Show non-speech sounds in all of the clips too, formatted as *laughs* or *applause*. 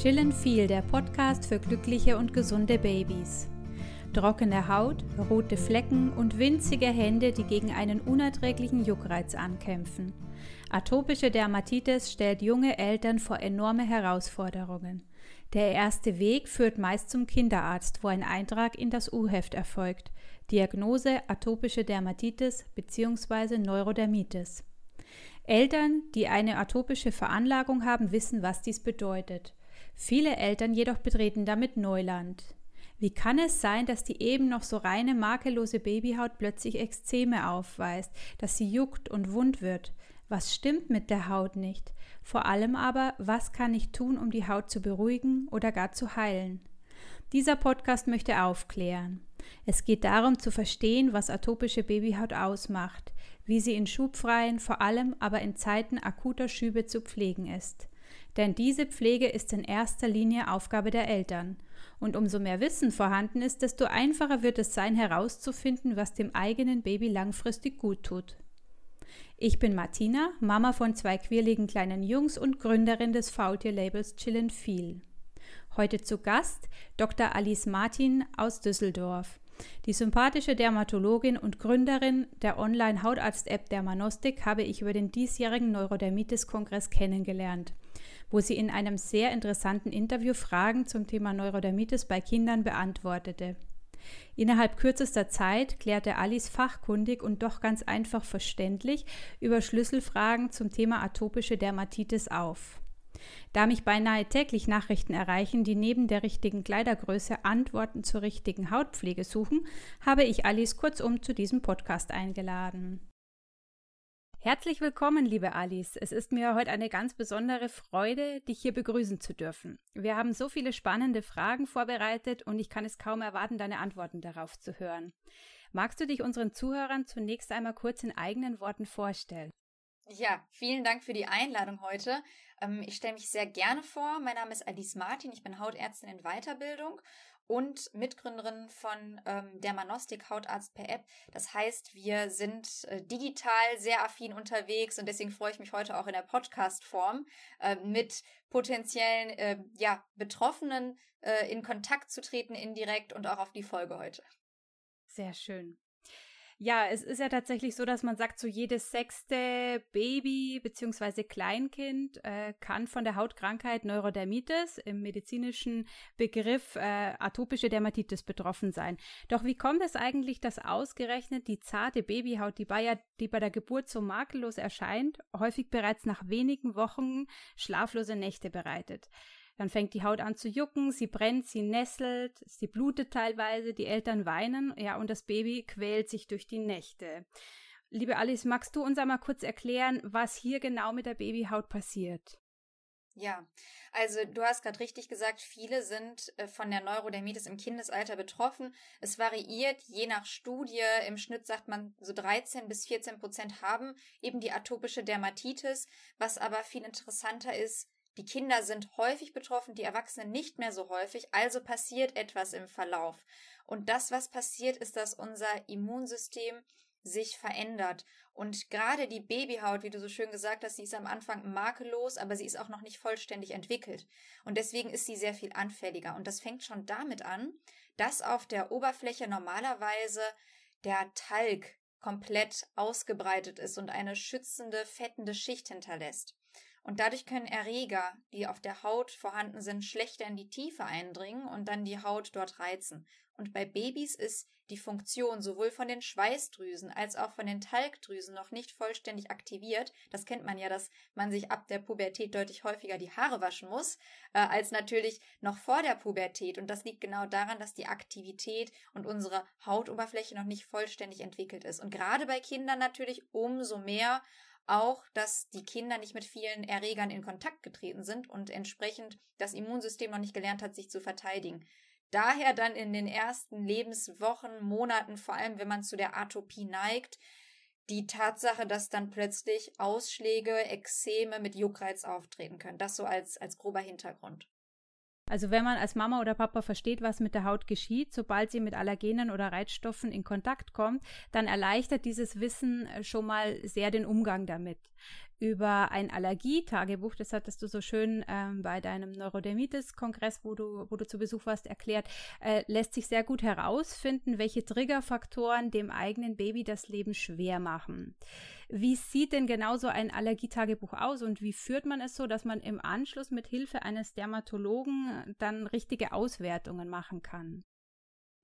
Chillen viel, der Podcast für glückliche und gesunde Babys. Trockene Haut, rote Flecken und winzige Hände, die gegen einen unerträglichen Juckreiz ankämpfen. Atopische Dermatitis stellt junge Eltern vor enorme Herausforderungen. Der erste Weg führt meist zum Kinderarzt, wo ein Eintrag in das U-Heft erfolgt. Diagnose atopische Dermatitis bzw. Neurodermitis. Eltern, die eine atopische Veranlagung haben, wissen, was dies bedeutet. Viele Eltern jedoch betreten damit Neuland. Wie kann es sein, dass die eben noch so reine makellose Babyhaut plötzlich Ekzeme aufweist, dass sie juckt und wund wird? Was stimmt mit der Haut nicht? Vor allem aber, was kann ich tun, um die Haut zu beruhigen oder gar zu heilen? Dieser Podcast möchte aufklären. Es geht darum zu verstehen, was atopische Babyhaut ausmacht, wie sie in schubfreien, vor allem aber in Zeiten akuter Schübe zu pflegen ist. Denn diese Pflege ist in erster Linie Aufgabe der Eltern. Und umso mehr Wissen vorhanden ist, desto einfacher wird es sein, herauszufinden, was dem eigenen Baby langfristig gut tut. Ich bin Martina, Mama von zwei quirligen kleinen Jungs und Gründerin des Faultier-Labels Chillin' Feel. Heute zu Gast Dr. Alice Martin aus Düsseldorf. Die sympathische Dermatologin und Gründerin der Online-Hautarzt-App Dermanostik habe ich über den diesjährigen Neurodermitis-Kongress kennengelernt, wo sie in einem sehr interessanten Interview Fragen zum Thema Neurodermitis bei Kindern beantwortete. Innerhalb kürzester Zeit klärte Alice fachkundig und doch ganz einfach verständlich über Schlüsselfragen zum Thema atopische Dermatitis auf. Da mich beinahe täglich Nachrichten erreichen, die neben der richtigen Kleidergröße Antworten zur richtigen Hautpflege suchen, habe ich Alice kurzum zu diesem Podcast eingeladen. Herzlich willkommen, liebe Alice. Es ist mir heute eine ganz besondere Freude, dich hier begrüßen zu dürfen. Wir haben so viele spannende Fragen vorbereitet und ich kann es kaum erwarten, deine Antworten darauf zu hören. Magst du dich unseren Zuhörern zunächst einmal kurz in eigenen Worten vorstellen? Ja, vielen Dank für die Einladung heute. Ähm, ich stelle mich sehr gerne vor. Mein Name ist Alice Martin. Ich bin Hautärztin in Weiterbildung und Mitgründerin von ähm, Dermanostik Hautarzt per App. Das heißt, wir sind äh, digital sehr affin unterwegs und deswegen freue ich mich heute auch in der Podcast-Form äh, mit potenziellen äh, ja, Betroffenen äh, in Kontakt zu treten, indirekt und auch auf die Folge heute. Sehr schön. Ja, es ist ja tatsächlich so, dass man sagt, so jedes sechste Baby bzw. Kleinkind äh, kann von der Hautkrankheit Neurodermitis im medizinischen Begriff äh, atopische Dermatitis betroffen sein. Doch wie kommt es eigentlich, dass ausgerechnet die zarte Babyhaut, die bei, die bei der Geburt so makellos erscheint, häufig bereits nach wenigen Wochen schlaflose Nächte bereitet? Dann fängt die Haut an zu jucken, sie brennt, sie nesselt, sie blutet teilweise, die Eltern weinen, ja, und das Baby quält sich durch die Nächte. Liebe Alice, magst du uns einmal kurz erklären, was hier genau mit der Babyhaut passiert? Ja, also du hast gerade richtig gesagt, viele sind äh, von der Neurodermitis im Kindesalter betroffen. Es variiert je nach Studie. Im Schnitt sagt man, so 13 bis 14 Prozent haben eben die atopische Dermatitis. Was aber viel interessanter ist, die Kinder sind häufig betroffen, die Erwachsenen nicht mehr so häufig, also passiert etwas im Verlauf. Und das, was passiert, ist, dass unser Immunsystem sich verändert. Und gerade die Babyhaut, wie du so schön gesagt hast, sie ist am Anfang makellos, aber sie ist auch noch nicht vollständig entwickelt. Und deswegen ist sie sehr viel anfälliger. Und das fängt schon damit an, dass auf der Oberfläche normalerweise der Talg komplett ausgebreitet ist und eine schützende, fettende Schicht hinterlässt. Und dadurch können Erreger, die auf der Haut vorhanden sind, schlechter in die Tiefe eindringen und dann die Haut dort reizen. Und bei Babys ist die Funktion sowohl von den Schweißdrüsen als auch von den Talgdrüsen noch nicht vollständig aktiviert. Das kennt man ja, dass man sich ab der Pubertät deutlich häufiger die Haare waschen muss, äh, als natürlich noch vor der Pubertät. Und das liegt genau daran, dass die Aktivität und unsere Hautoberfläche noch nicht vollständig entwickelt ist. Und gerade bei Kindern natürlich umso mehr auch, dass die Kinder nicht mit vielen Erregern in Kontakt getreten sind und entsprechend das Immunsystem noch nicht gelernt hat, sich zu verteidigen. Daher dann in den ersten Lebenswochen, Monaten, vor allem wenn man zu der Atopie neigt, die Tatsache, dass dann plötzlich Ausschläge, Ekzeme mit Juckreiz auftreten können. Das so als, als grober Hintergrund. Also wenn man als Mama oder Papa versteht, was mit der Haut geschieht, sobald sie mit Allergenen oder Reizstoffen in Kontakt kommt, dann erleichtert dieses Wissen äh, schon mal sehr den Umgang damit. Über ein Allergietagebuch, das hattest du so schön ähm, bei deinem Neurodermitis-Kongress, wo du, wo du zu Besuch warst, erklärt, äh, lässt sich sehr gut herausfinden, welche Triggerfaktoren dem eigenen Baby das Leben schwer machen. Wie sieht denn genau so ein Allergietagebuch aus und wie führt man es so, dass man im Anschluss mit Hilfe eines Dermatologen dann richtige Auswertungen machen kann?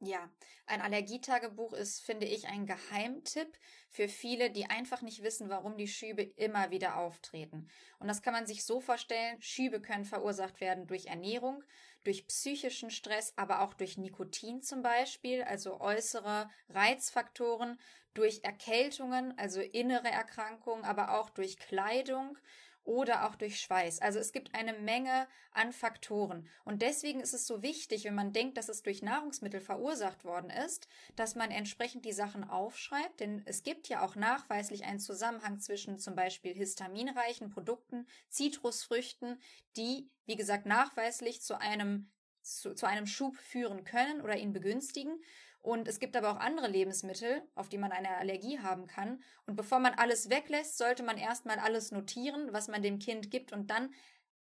Ja, ein Allergietagebuch ist, finde ich, ein Geheimtipp für viele, die einfach nicht wissen, warum die Schübe immer wieder auftreten. Und das kann man sich so vorstellen, Schübe können verursacht werden durch Ernährung, durch psychischen Stress, aber auch durch Nikotin zum Beispiel, also äußere Reizfaktoren, durch Erkältungen, also innere Erkrankungen, aber auch durch Kleidung oder auch durch Schweiß. Also es gibt eine Menge an Faktoren. Und deswegen ist es so wichtig, wenn man denkt, dass es durch Nahrungsmittel verursacht worden ist, dass man entsprechend die Sachen aufschreibt. Denn es gibt ja auch nachweislich einen Zusammenhang zwischen zum Beispiel histaminreichen Produkten, Zitrusfrüchten, die, wie gesagt, nachweislich zu einem zu, zu einem Schub führen können oder ihn begünstigen. Und es gibt aber auch andere Lebensmittel, auf die man eine Allergie haben kann. Und bevor man alles weglässt, sollte man erstmal alles notieren, was man dem Kind gibt und dann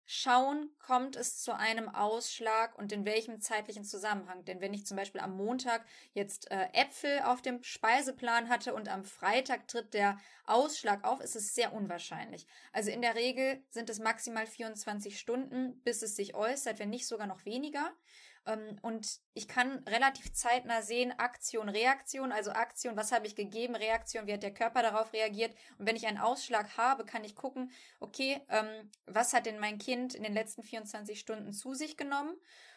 schauen, kommt es zu einem Ausschlag und in welchem zeitlichen Zusammenhang. Denn wenn ich zum Beispiel am Montag jetzt äh, Äpfel auf dem Speiseplan hatte und am Freitag tritt der Ausschlag auf, ist es sehr unwahrscheinlich. Also in der Regel sind es maximal 24 Stunden, bis es sich äußert, wenn nicht sogar noch weniger. Ähm, und ich kann relativ zeitnah sehen, Aktion, Reaktion, also Aktion, was habe ich gegeben, Reaktion, wie hat der Körper darauf reagiert. Und wenn ich einen Ausschlag habe, kann ich gucken, okay, ähm, was hat denn mein Kind in den letzten 24 Stunden zu sich genommen?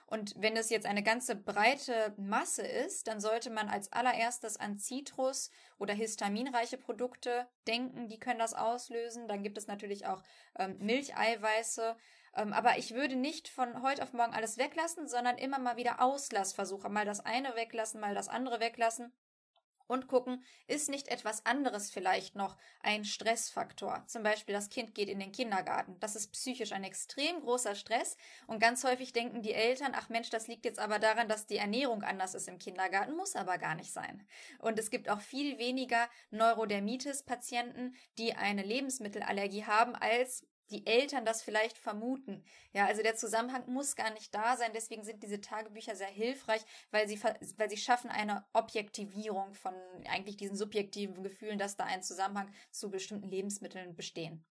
Und wenn es jetzt eine ganze breite Masse ist, dann sollte man als allererstes an Zitrus oder histaminreiche Produkte denken, die können das auslösen. Dann gibt es natürlich auch ähm, Milcheiweiße, aber ich würde nicht von heute auf morgen alles weglassen, sondern immer mal wieder Auslassversuche. Mal das eine weglassen, mal das andere weglassen und gucken, ist nicht etwas anderes vielleicht noch ein Stressfaktor? Zum Beispiel, das Kind geht in den Kindergarten. Das ist psychisch ein extrem großer Stress und ganz häufig denken die Eltern, ach Mensch, das liegt jetzt aber daran, dass die Ernährung anders ist im Kindergarten, muss aber gar nicht sein. Und es gibt auch viel weniger Neurodermitis-Patienten, die eine Lebensmittelallergie haben, als die Eltern das vielleicht vermuten. Ja, also der Zusammenhang muss gar nicht da sein. Deswegen sind diese Tagebücher sehr hilfreich, weil sie, weil sie schaffen eine Objektivierung von eigentlich diesen subjektiven Gefühlen, dass da ein Zusammenhang zu bestimmten Lebensmitteln bestehen.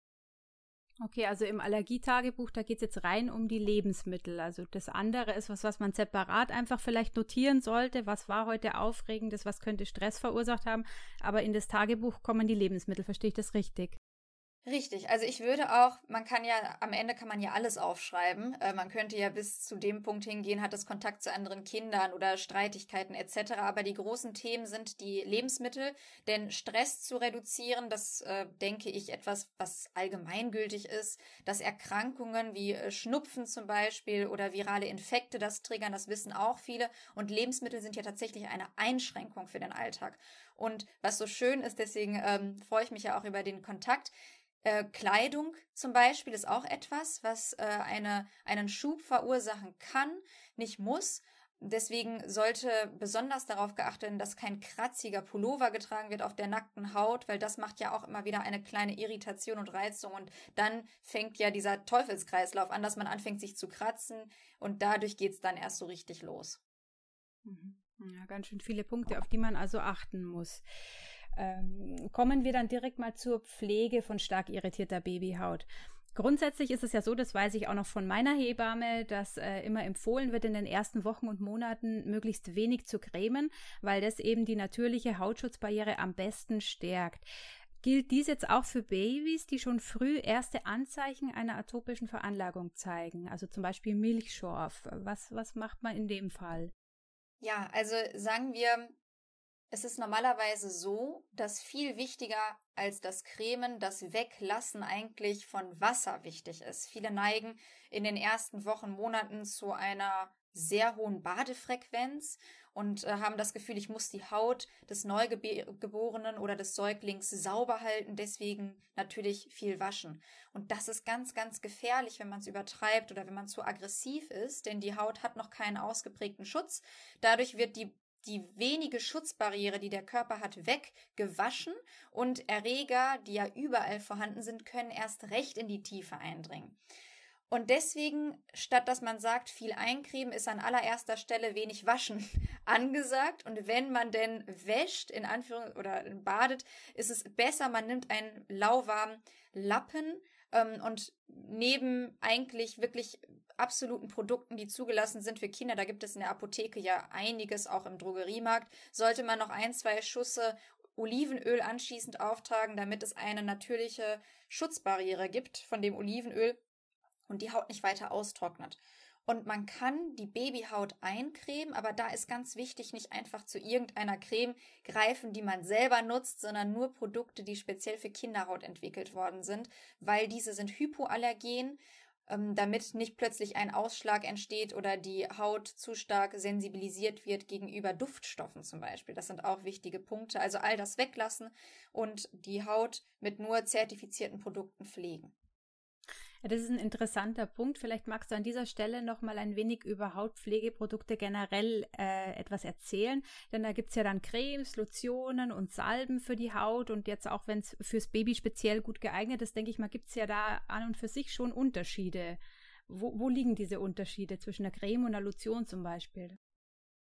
Okay, also im Allergietagebuch, da geht es jetzt rein um die Lebensmittel. Also das andere ist was, was man separat einfach vielleicht notieren sollte. Was war heute Aufregendes? Was könnte Stress verursacht haben? Aber in das Tagebuch kommen die Lebensmittel. Verstehe ich das richtig? Richtig, also ich würde auch, man kann ja, am Ende kann man ja alles aufschreiben. Äh, man könnte ja bis zu dem Punkt hingehen, hat es Kontakt zu anderen Kindern oder Streitigkeiten etc. Aber die großen Themen sind die Lebensmittel, denn Stress zu reduzieren, das äh, denke ich etwas, was allgemeingültig ist, dass Erkrankungen wie äh, Schnupfen zum Beispiel oder virale Infekte das triggern, das wissen auch viele. Und Lebensmittel sind ja tatsächlich eine Einschränkung für den Alltag. Und was so schön ist, deswegen ähm, freue ich mich ja auch über den Kontakt, äh, Kleidung zum Beispiel ist auch etwas, was äh, eine, einen Schub verursachen kann, nicht muss. Deswegen sollte besonders darauf geachtet werden, dass kein kratziger Pullover getragen wird auf der nackten Haut, weil das macht ja auch immer wieder eine kleine Irritation und Reizung und dann fängt ja dieser Teufelskreislauf an, dass man anfängt sich zu kratzen und dadurch geht es dann erst so richtig los. Mhm. Ja, ganz schön viele Punkte, auf die man also achten muss. Ähm, kommen wir dann direkt mal zur Pflege von stark irritierter Babyhaut. Grundsätzlich ist es ja so, das weiß ich auch noch von meiner Hebamme, dass äh, immer empfohlen wird, in den ersten Wochen und Monaten möglichst wenig zu cremen, weil das eben die natürliche Hautschutzbarriere am besten stärkt. Gilt dies jetzt auch für Babys, die schon früh erste Anzeichen einer atopischen Veranlagung zeigen, also zum Beispiel Milchschorf? Was, was macht man in dem Fall? Ja, also sagen wir, es ist normalerweise so, dass viel wichtiger als das Cremen das Weglassen eigentlich von Wasser wichtig ist. Viele neigen in den ersten Wochen, Monaten zu einer sehr hohen Badefrequenz und äh, haben das Gefühl, ich muss die Haut des Neugeborenen oder des Säuglings sauber halten, deswegen natürlich viel waschen. Und das ist ganz, ganz gefährlich, wenn man es übertreibt oder wenn man zu aggressiv ist, denn die Haut hat noch keinen ausgeprägten Schutz. Dadurch wird die die wenige Schutzbarriere, die der Körper hat, weggewaschen und Erreger, die ja überall vorhanden sind, können erst recht in die Tiefe eindringen. Und deswegen, statt dass man sagt, viel eincremen, ist an allererster Stelle wenig waschen *laughs* angesagt. Und wenn man denn wäscht, in Anführung oder badet, ist es besser, man nimmt einen lauwarmen Lappen ähm, und neben eigentlich wirklich absoluten Produkten, die zugelassen sind für Kinder, da gibt es in der Apotheke ja einiges, auch im Drogeriemarkt, sollte man noch ein, zwei Schüsse Olivenöl anschließend auftragen, damit es eine natürliche Schutzbarriere gibt von dem Olivenöl und die Haut nicht weiter austrocknet. Und man kann die Babyhaut eincremen, aber da ist ganz wichtig, nicht einfach zu irgendeiner Creme greifen, die man selber nutzt, sondern nur Produkte, die speziell für Kinderhaut entwickelt worden sind, weil diese sind hypoallergen, ähm, damit nicht plötzlich ein Ausschlag entsteht oder die Haut zu stark sensibilisiert wird gegenüber Duftstoffen zum Beispiel. Das sind auch wichtige Punkte. Also all das weglassen und die Haut mit nur zertifizierten Produkten pflegen. Das ist ein interessanter Punkt. Vielleicht magst du an dieser Stelle noch mal ein wenig über Hautpflegeprodukte generell äh, etwas erzählen. Denn da gibt es ja dann Cremes, Lotionen und Salben für die Haut. Und jetzt auch, wenn es fürs Baby speziell gut geeignet ist, denke ich mal, gibt es ja da an und für sich schon Unterschiede. Wo, wo liegen diese Unterschiede zwischen einer Creme und einer Lotion zum Beispiel?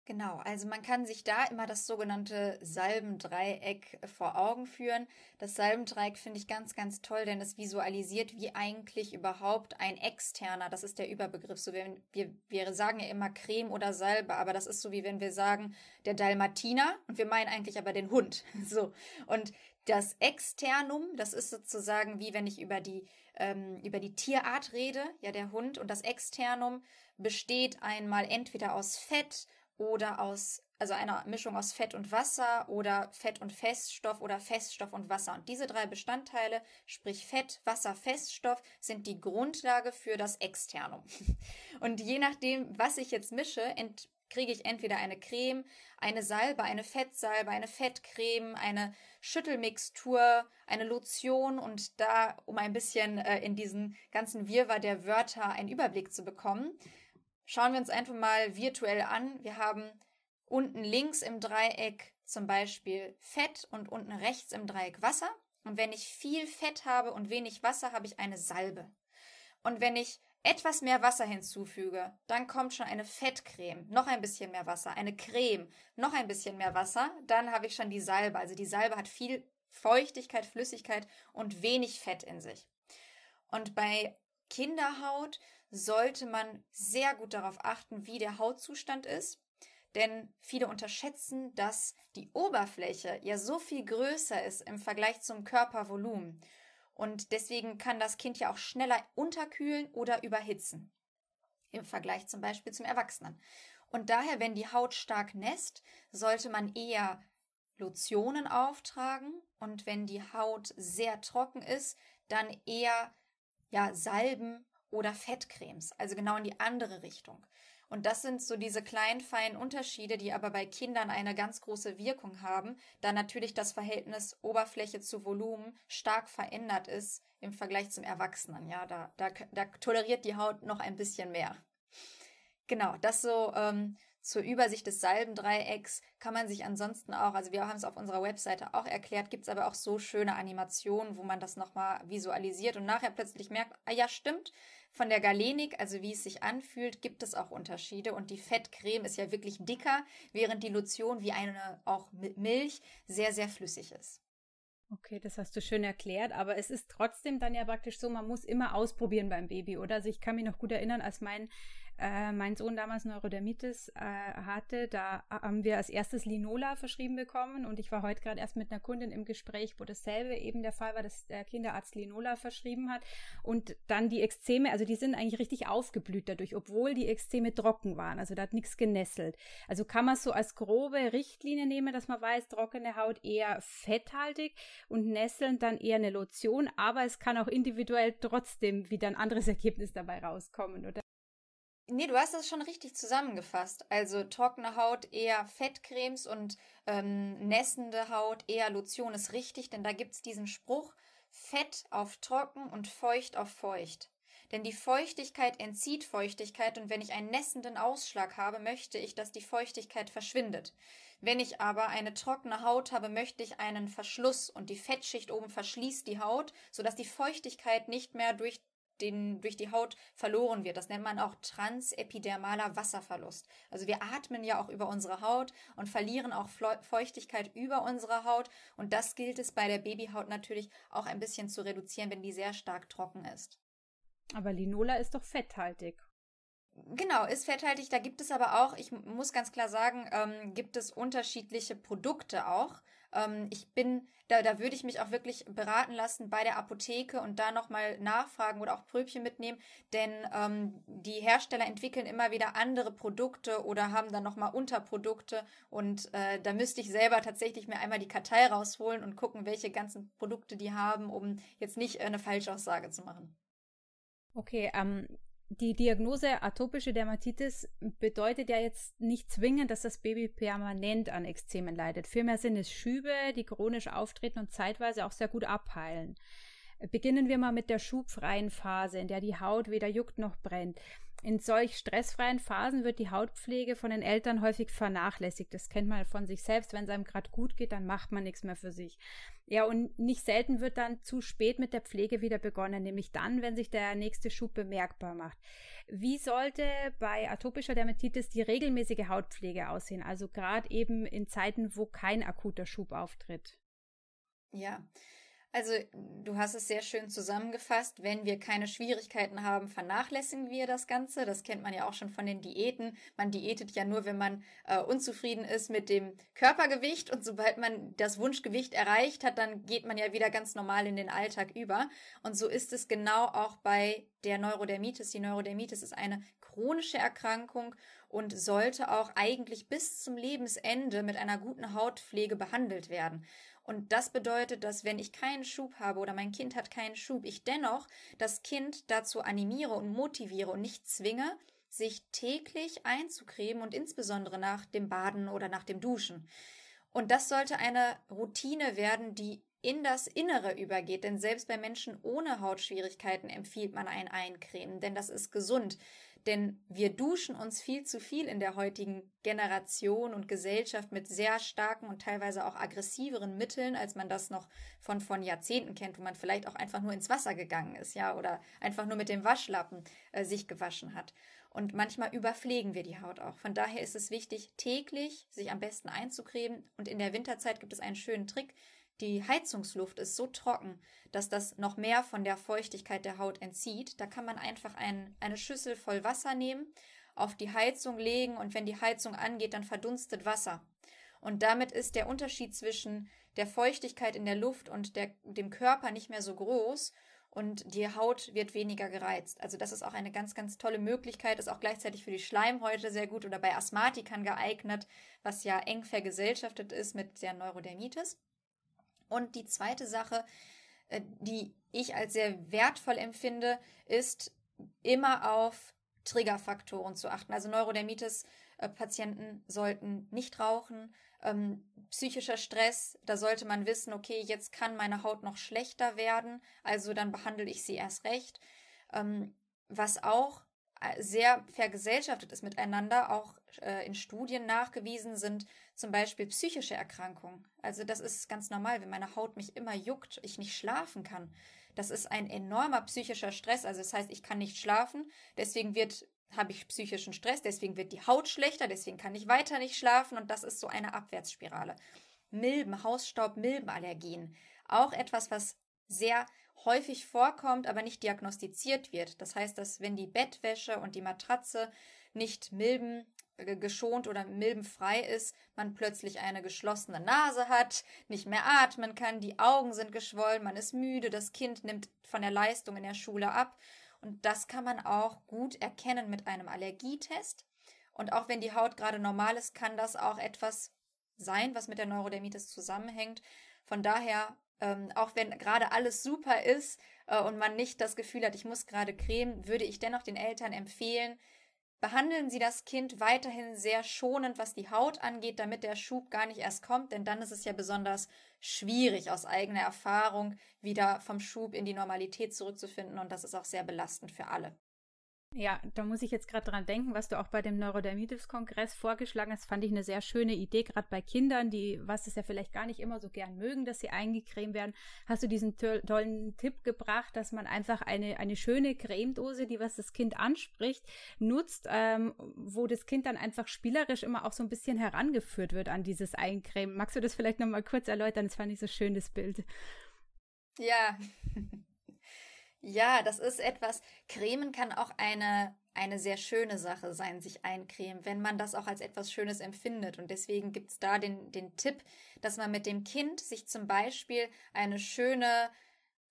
Genau, also man kann sich da immer das sogenannte Salbendreieck vor Augen führen. Das Salbendreieck finde ich ganz, ganz toll, denn es visualisiert, wie eigentlich überhaupt ein externer, das ist der Überbegriff, so wenn wir, wir sagen ja immer Creme oder Salbe, aber das ist so wie wenn wir sagen der Dalmatiner und wir meinen eigentlich aber den Hund. *laughs* So. Und das Externum, das ist sozusagen wie wenn ich über die, ähm, über die Tierart rede, ja der Hund, und das Externum besteht einmal entweder aus Fett, oder aus, also einer Mischung aus Fett und Wasser oder Fett und Feststoff oder Feststoff und Wasser. Und diese drei Bestandteile, sprich Fett, Wasser, Feststoff, sind die Grundlage für das Externum. *laughs* Und je nachdem, was ich jetzt mische, kriege ich entweder eine Creme, eine Salbe, eine Fettsalbe, eine Fettcreme, eine Schüttelmixtur, eine Lotion und da, um ein bisschen äh, in diesen ganzen Wirrwarr der Wörter einen Überblick zu bekommen, Schauen wir uns einfach mal virtuell an. Wir haben unten links im Dreieck zum Beispiel Fett und unten rechts im Dreieck Wasser. Und wenn ich viel Fett habe und wenig Wasser, habe ich eine Salbe. Und wenn ich etwas mehr Wasser hinzufüge, dann kommt schon eine Fettcreme, noch ein bisschen mehr Wasser, eine Creme, noch ein bisschen mehr Wasser, dann habe ich schon die Salbe. Also die Salbe hat viel Feuchtigkeit, Flüssigkeit und wenig Fett in sich. Und bei Kinderhaut sollte man sehr gut darauf achten, wie der Hautzustand ist. Denn viele unterschätzen, dass die Oberfläche ja so viel größer ist im Vergleich zum Körpervolumen. Und deswegen kann das Kind ja auch schneller unterkühlen oder überhitzen. Im Vergleich zum Beispiel zum Erwachsenen. Und daher, wenn die Haut stark nässt, sollte man eher Lotionen auftragen. Und wenn die Haut sehr trocken ist, dann eher ja, Salben oder Fettcremes, also genau in die andere Richtung. Und das sind so diese kleinen, feinen Unterschiede, die aber bei Kindern eine ganz große Wirkung haben, da natürlich das Verhältnis Oberfläche zu Volumen stark verändert ist im Vergleich zum Erwachsenen. Ja, da, da, da toleriert die Haut noch ein bisschen mehr. Genau, das so ähm, zur Übersicht des Salbendreiecks kann man sich ansonsten auch, also wir haben es auf unserer Webseite auch erklärt, gibt es aber auch so schöne Animationen, wo man das nochmal visualisiert und nachher plötzlich merkt, ah ja, stimmt, von der Galenik, also wie es sich anfühlt, gibt es auch Unterschiede und die Fettcreme ist ja wirklich dicker, während die Lotion wie eine auch mit Milch sehr, sehr flüssig ist. Okay, das hast du schön erklärt, aber es ist trotzdem dann ja praktisch so, man muss immer ausprobieren beim Baby, oder? Also ich kann mich noch gut erinnern, als mein äh, mein Sohn damals Neurodermitis äh, hatte, da haben wir als erstes Linola verschrieben bekommen und ich war heute gerade erst mit einer Kundin im Gespräch, wo dasselbe eben der Fall war, dass der Kinderarzt Linola verschrieben hat und dann die Exzeme, also die sind eigentlich richtig aufgeblüht dadurch, obwohl die Exzeme trocken waren, also da hat nichts genesselt. Also kann man so als grobe Richtlinie nehmen, dass man weiß, trockene Haut eher fetthaltig und Nesseln dann eher eine Lotion, aber es kann auch individuell trotzdem wieder ein anderes Ergebnis dabei rauskommen, oder? Nee, du hast das schon richtig zusammengefasst. Also trockene Haut eher Fettcremes und ähm, nässende Haut eher Lotion ist richtig, denn da gibt es diesen Spruch Fett auf trocken und feucht auf feucht. Denn die Feuchtigkeit entzieht Feuchtigkeit und wenn ich einen nässenden Ausschlag habe, möchte ich, dass die Feuchtigkeit verschwindet. Wenn ich aber eine trockene Haut habe, möchte ich einen Verschluss und die Fettschicht oben verschließt die Haut, sodass die Feuchtigkeit nicht mehr durch den, durch die Haut verloren wird. Das nennt man auch transepidermaler Wasserverlust. Also wir atmen ja auch über unsere Haut und verlieren auch Feuchtigkeit über unsere Haut. Und das gilt es bei der Babyhaut natürlich auch ein bisschen zu reduzieren, wenn die sehr stark trocken ist. Aber Linola ist doch fetthaltig. Genau, ist fetthaltig. Da gibt es aber auch, ich muss ganz klar sagen, ähm, gibt es unterschiedliche Produkte auch. Ähm, ich bin, da, da würde ich mich auch wirklich beraten lassen bei der Apotheke und da nochmal nachfragen oder auch Pröbchen mitnehmen, denn ähm, die Hersteller entwickeln immer wieder andere Produkte oder haben dann nochmal Unterprodukte und äh, da müsste ich selber tatsächlich mir einmal die Kartei rausholen und gucken, welche ganzen Produkte die haben, um jetzt nicht eine Falschaussage zu machen. Okay, ähm, die Diagnose atopische Dermatitis bedeutet ja jetzt nicht zwingend, dass das Baby permanent an Ekzemen leidet. Vielmehr sind es Schübe, die chronisch auftreten und zeitweise auch sehr gut abheilen. Beginnen wir mal mit der schubfreien Phase, in der die Haut weder juckt noch brennt. In solch stressfreien Phasen wird die Hautpflege von den Eltern häufig vernachlässigt. Das kennt man von sich selbst. Wenn es einem gerade gut geht, dann macht man nichts mehr für sich. Ja, und nicht selten wird dann zu spät mit der Pflege wieder begonnen, nämlich dann, wenn sich der nächste Schub bemerkbar macht. Wie sollte bei atopischer Dermatitis die regelmäßige Hautpflege aussehen? Also gerade eben in Zeiten, wo kein akuter Schub auftritt. Ja, also du hast es sehr schön zusammengefasst. Wenn wir keine Schwierigkeiten haben, vernachlässigen wir das Ganze. Das kennt man ja auch schon von den Diäten. Man diätet ja nur, wenn man äh, unzufrieden ist mit dem Körpergewicht. Und sobald man das Wunschgewicht erreicht hat, dann geht man ja wieder ganz normal in den Alltag über. Und so ist es genau auch bei der Neurodermitis. Die Neurodermitis ist eine chronische Erkrankung und sollte auch eigentlich bis zum Lebensende mit einer guten Hautpflege behandelt werden. Und das bedeutet, dass wenn ich keinen Schub habe oder mein Kind hat keinen Schub, ich dennoch das Kind dazu animiere und motiviere und nicht zwinge, sich täglich einzucremen und insbesondere nach dem Baden oder nach dem Duschen. Und das sollte eine Routine werden, die in das Innere übergeht, denn selbst bei Menschen ohne Hautschwierigkeiten empfiehlt man ein Eincremen, denn das ist gesund. Denn wir duschen uns viel zu viel in der heutigen Generation und Gesellschaft mit sehr starken und teilweise auch aggressiveren Mitteln, als man das noch von, von Jahrzehnten kennt, wo man vielleicht auch einfach nur ins Wasser gegangen ist, ja, oder einfach nur mit dem Waschlappen äh, sich gewaschen hat. Und manchmal überpflegen wir die Haut auch. Von daher ist es wichtig, täglich sich am besten einzucremen. Und in der Winterzeit gibt es einen schönen Trick. Die Heizungsluft ist so trocken, dass das noch mehr von der Feuchtigkeit der Haut entzieht. Da kann man einfach ein, eine Schüssel voll Wasser nehmen, auf die Heizung legen und wenn die Heizung angeht, dann verdunstet Wasser. Und damit ist der Unterschied zwischen der Feuchtigkeit in der Luft und der, dem Körper nicht mehr so groß und die Haut wird weniger gereizt. Also das ist auch eine ganz, ganz tolle Möglichkeit, ist auch gleichzeitig für die Schleimhäute sehr gut oder bei Asthmatikern geeignet, was ja eng vergesellschaftet ist mit der Neurodermitis. Und die zweite Sache, äh, die ich als sehr wertvoll empfinde, ist immer auf Triggerfaktoren zu achten. Also Neurodermitis-Patienten sollten nicht rauchen. Ähm, psychischer Stress, da sollte man wissen, okay, jetzt kann meine Haut noch schlechter werden, also dann behandle ich sie erst recht. Ähm, was auch äh, sehr vergesellschaftet ist miteinander, auch äh, in Studien nachgewiesen sind, zum Beispiel psychische Erkrankungen. Also das ist ganz normal, wenn meine Haut mich immer juckt, ich nicht schlafen kann. Das ist ein enormer psychischer Stress. Also das heißt, ich kann nicht schlafen, deswegen wird habe ich psychischen Stress, deswegen wird die Haut schlechter, deswegen kann ich weiter nicht schlafen und das ist so eine Abwärtsspirale. Milben, Hausstaub, Milbenallergien. Auch etwas, was sehr häufig vorkommt, aber nicht diagnostiziert wird. Das heißt, dass wenn die Bettwäsche und die Matratze nicht milben geschont oder milbenfrei ist, man plötzlich eine geschlossene Nase hat, nicht mehr atmen kann, die Augen sind geschwollen, man ist müde, das Kind nimmt von der Leistung in der Schule ab. Und das kann man auch gut erkennen mit einem Allergietest. Und auch wenn die Haut gerade normal ist, kann das auch etwas sein, was mit der Neurodermitis zusammenhängt. Von daher ähm, auch wenn gerade alles super ist äh, und man nicht das Gefühl hat, ich muss gerade cremen, würde ich dennoch den Eltern empfehlen, behandeln Sie das Kind weiterhin sehr schonend, was die Haut angeht, damit der Schub gar nicht erst kommt, denn dann ist es ja besonders schwierig aus eigener Erfahrung wieder vom Schub in die Normalität zurückzufinden und das ist auch sehr belastend für alle. Ja, da muss ich jetzt gerade dran denken, was du auch bei dem Neurodermitis-Kongress vorgeschlagen hast, fand ich eine sehr schöne Idee, gerade bei Kindern, die, was es ja vielleicht gar nicht immer so gern mögen, dass sie eingecremt werden. Hast du diesen to tollen Tipp gebracht, dass man einfach eine, eine schöne Cremedose, die was das Kind anspricht, nutzt, ähm, wo das Kind dann einfach spielerisch immer auch so ein bisschen herangeführt wird an dieses Eincremen. Magst du das vielleicht nochmal kurz erläutern? Das fand ich so schön, das Bild. Ja. Ja, das ist etwas, Cremen kann auch eine, eine sehr schöne Sache sein, sich eincremen, wenn man das auch als etwas Schönes empfindet. Und deswegen gibt's da den, den Tipp, dass man mit dem Kind sich zum Beispiel eine schöne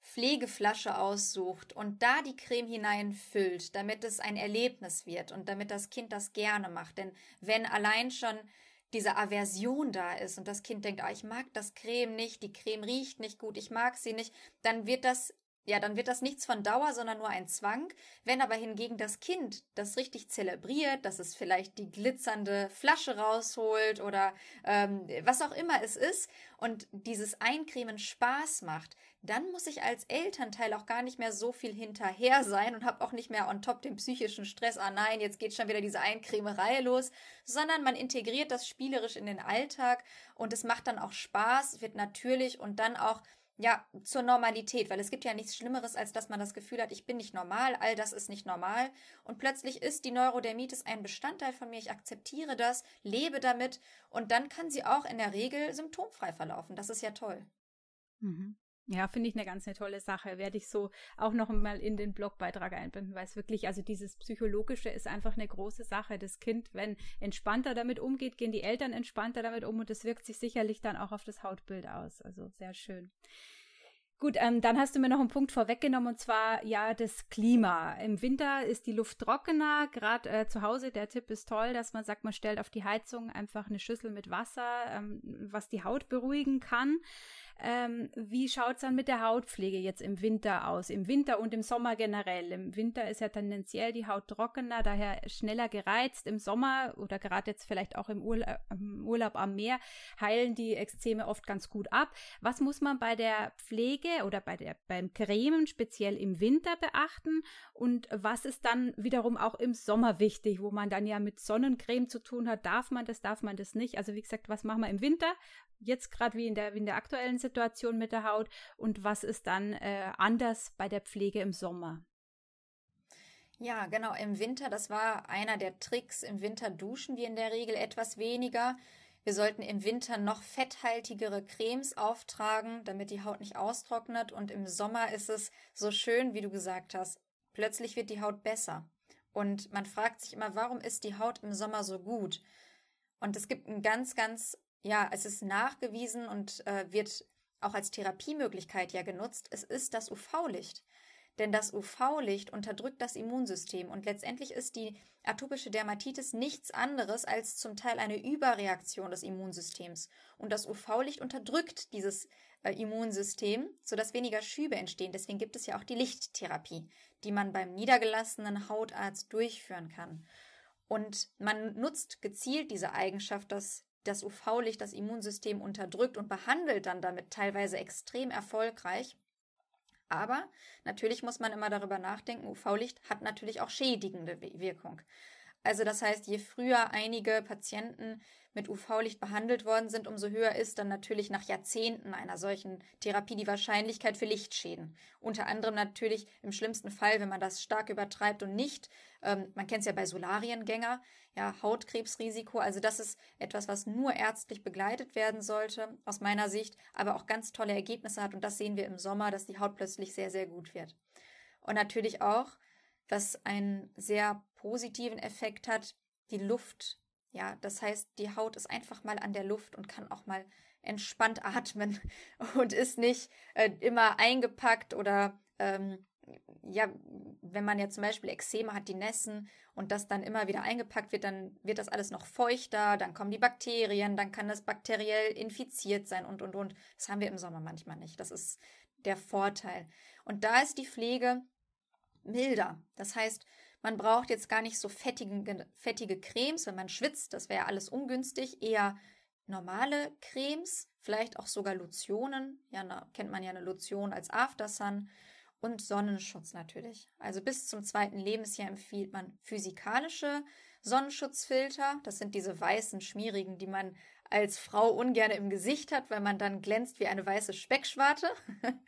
Pflegeflasche aussucht und da die Creme hineinfüllt, damit es ein Erlebnis wird und damit das Kind das gerne macht. Denn wenn allein schon diese Aversion da ist und das Kind denkt, ah, ich mag das Creme nicht, die Creme riecht nicht gut, ich mag sie nicht, dann wird das ja, dann wird das nichts von Dauer, sondern nur ein Zwang. Wenn aber hingegen das Kind das richtig zelebriert, dass es vielleicht die glitzernde Flasche rausholt oder ähm, was auch immer es ist und dieses Eincremen Spaß macht, dann muss ich als Elternteil auch gar nicht mehr so viel hinterher sein und habe auch nicht mehr on top den psychischen Stress, ah nein, jetzt geht schon wieder diese Eincremerei los, sondern man integriert das spielerisch in den Alltag und es macht dann auch Spaß, wird natürlich und dann auch ja, zur Normalität, weil es gibt ja nichts Schlimmeres, als dass man das Gefühl hat, ich bin nicht normal, all das ist nicht normal und plötzlich ist die Neurodermitis ein Bestandteil von mir, ich akzeptiere das, lebe damit und dann kann sie auch in der Regel symptomfrei verlaufen. Das ist ja toll. Mhm. Ja, finde ich eine ganz eine tolle Sache. Werde ich so auch noch mal in den Blogbeitrag einbinden, weil es wirklich, also dieses Psychologische ist einfach eine große Sache. Das Kind, wenn entspannter damit umgeht, gehen die Eltern entspannter damit um und das wirkt sich sicherlich dann auch auf das Hautbild aus. Also sehr schön. Gut, ähm, dann hast du mir noch einen Punkt vorweggenommen und zwar ja das Klima. Im Winter ist die Luft trockener, gerade äh, zu Hause. Der Tipp ist toll, dass man sagt, man stellt auf die Heizung einfach eine Schüssel mit Wasser, ähm, was die Haut beruhigen kann. Ähm, wie schaut es dann mit der Hautpflege jetzt im Winter aus? Im Winter und im Sommer generell. Im Winter ist ja tendenziell die Haut trockener, daher schneller gereizt. Im Sommer oder gerade jetzt vielleicht auch im Urla im Urlaub am Meer heilen die Ekzeme oft ganz gut ab. Was muss man bei der Pflege oder bei der, beim Cremen speziell im Winter beachten? Und was ist dann wiederum auch im Sommer wichtig, wo man dann ja mit Sonnencreme zu tun hat? Darf man das, darf man das nicht? Also wie gesagt, was machen wir im Winter? jetzt gerade wie in der, wie in der aktuellen Situation mit der Haut und was ist dann äh, anders bei der Pflege im Sommer? Ja, genau, im Winter, das war einer der Tricks. Im Winter duschen wir in der Regel etwas weniger. Wir sollten im Winter noch fetthaltigere Cremes auftragen, damit die Haut nicht austrocknet. Und im Sommer ist es so schön, wie du gesagt hast. Plötzlich wird die Haut besser. Und man fragt sich immer, warum ist die Haut im Sommer so gut? Und es gibt einen ganz, ganz ja, es ist nachgewiesen und äh, wird auch als Therapiemöglichkeit ja genutzt. Es ist das UV-Licht. Denn das UV-Licht unterdrückt das Immunsystem und letztendlich ist die atopische Dermatitis nichts anderes als zum Teil eine Überreaktion des Immunsystems. Und das UV-Licht unterdrückt dieses äh, Immunsystem, sodass weniger Schübe entstehen. Deswegen gibt es ja auch die Lichttherapie, die man beim niedergelassenen Hautarzt durchführen kann. Und man nutzt gezielt diese Eigenschaft, dass das UV-Licht das Immunsystem unterdrückt und behandelt dann damit teilweise extrem erfolgreich. Aber natürlich muss man immer darüber nachdenken, UV-Licht hat natürlich auch schädigende Wirkung. Also das heißt, je früher einige Patienten mit UV-Licht behandelt worden sind, umso höher ist dann natürlich nach Jahrzehnten einer solchen Therapie die Wahrscheinlichkeit für Lichtschäden. Unter anderem natürlich im schlimmsten Fall, wenn man das stark übertreibt und nicht, ähm, man kennt es ja bei Solariengänger, ja, Hautkrebsrisiko. Also das ist etwas, was nur ärztlich begleitet werden sollte, aus meiner Sicht, aber auch ganz tolle Ergebnisse hat. Und das sehen wir im Sommer, dass die Haut plötzlich sehr, sehr gut wird. Und natürlich auch, was einen sehr positiven Effekt hat, die Luft. Ja, das heißt, die Haut ist einfach mal an der Luft und kann auch mal entspannt *laughs* atmen und ist nicht äh, immer eingepackt oder ähm, ja, wenn man jetzt zum Beispiel Ekzeme hat, die nässen und das dann immer wieder eingepackt wird, dann wird das alles noch feuchter, dann kommen die Bakterien, dann kann das bakteriell infiziert sein und, und, und. Das haben wir im Sommer manchmal nicht. Das ist der Vorteil. Und da ist die Pflege milder. Das heißt, Man braucht jetzt gar nicht so fettige, fettige Cremes, wenn man schwitzt, das wäre alles ungünstig. Eher normale Cremes, vielleicht auch sogar Lotionen. Ja, na, kennt man ja eine Lotion als Aftersun. Und Sonnenschutz natürlich. Also bis zum zweiten Lebensjahr empfiehlt man physikalische Sonnenschutzfilter. Das sind diese weißen, schmierigen, die man als Frau ungern im Gesicht hat, weil man dann glänzt wie eine weiße Speckschwarte. *laughs*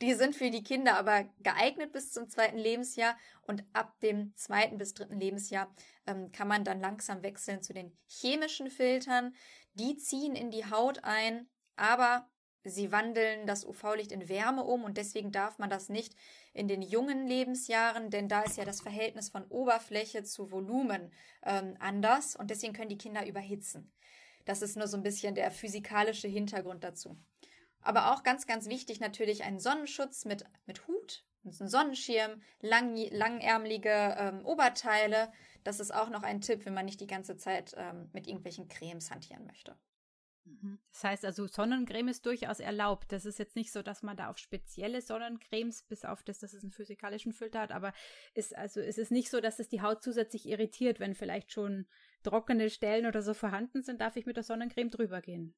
Die sind für die Kinder aber geeignet bis zum zweiten Lebensjahr und ab dem zweiten bis dritten Lebensjahr ähm, kann man dann langsam wechseln zu den chemischen Filtern. Die ziehen in die Haut ein, aber sie wandeln das UV-Licht in Wärme um und deswegen darf man das nicht in den jungen Lebensjahren, denn da ist ja das Verhältnis von Oberfläche zu Volumen ähm, anders und deswegen können die Kinder überhitzen. Das ist nur so ein bisschen der physikalische Hintergrund dazu. Aber auch ganz, ganz wichtig natürlich ein Sonnenschutz mit, mit Hut, ein Sonnenschirm, lang, langärmelige ähm, Oberteile. Das ist auch noch ein Tipp, wenn man nicht die ganze Zeit ähm, mit irgendwelchen Cremes hantieren möchte. Mhm. Das heißt also, Sonnencreme ist durchaus erlaubt. Das ist jetzt nicht so, dass man da auf spezielle Sonnencremes, bis auf das, dass es einen physikalischen Filter hat, aber ist also es ist nicht so, dass es die Haut zusätzlich irritiert, wenn vielleicht schon trockene Stellen oder so vorhanden sind, darf ich mit der Sonnencreme drüber gehen.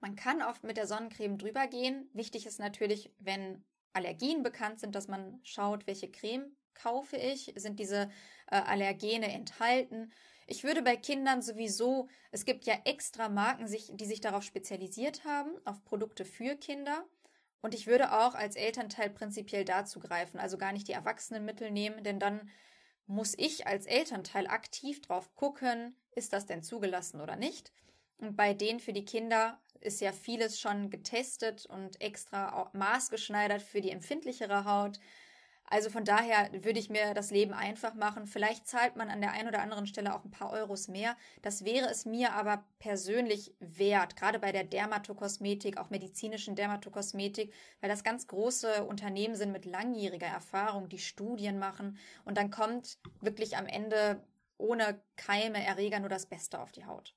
Man kann oft mit der Sonnencreme drüber gehen. Wichtig ist natürlich, wenn Allergien bekannt sind, dass man schaut, welche Creme kaufe ich, sind diese äh, Allergene enthalten. Ich würde bei Kindern sowieso, es gibt ja extra Marken, die sich darauf spezialisiert haben, auf Produkte für Kinder. Und ich würde auch als Elternteil prinzipiell dazu greifen, also gar nicht die Erwachsenenmittel nehmen, denn dann muss ich als Elternteil aktiv drauf gucken, ist das denn zugelassen oder nicht. Und bei denen für die Kinder ist ja vieles schon getestet und extra maßgeschneidert für die empfindlichere Haut. Also von daher würde ich mir das Leben einfach machen. Vielleicht zahlt man an der einen oder anderen Stelle auch ein paar Euros mehr. Das wäre es mir aber persönlich wert, gerade bei der Dermatokosmetik, auch medizinischen Dermatokosmetik, weil das ganz große Unternehmen sind mit langjähriger Erfahrung, die Studien machen. Und dann kommt wirklich am Ende ohne Keime, Erreger nur das Beste auf die Haut.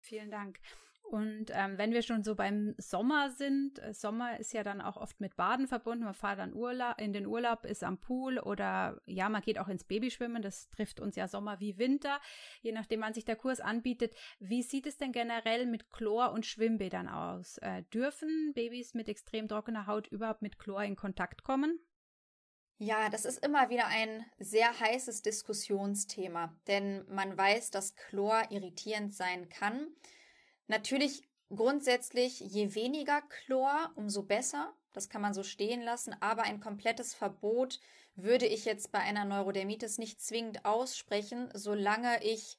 Vielen Dank. Und ähm, wenn wir schon so beim Sommer sind, äh, Sommer ist ja dann auch oft mit Baden verbunden. Man fährt dann Urlaub, in den Urlaub, ist am Pool oder ja, man geht auch ins Babyschwimmen. Das trifft uns ja Sommer wie Winter, je nachdem, wann sich der Kurs anbietet. Wie sieht es denn generell mit Chlor und Schwimmbädern aus? Äh, dürfen Babys mit extrem trockener Haut überhaupt mit Chlor in Kontakt kommen? Ja, das ist immer wieder ein sehr heißes Diskussionsthema, denn man weiß, dass Chlor irritierend sein kann. Natürlich grundsätzlich, je weniger Chlor, umso besser. Das kann man so stehen lassen. Aber ein komplettes Verbot würde ich jetzt bei einer Neurodermitis nicht zwingend aussprechen, solange ich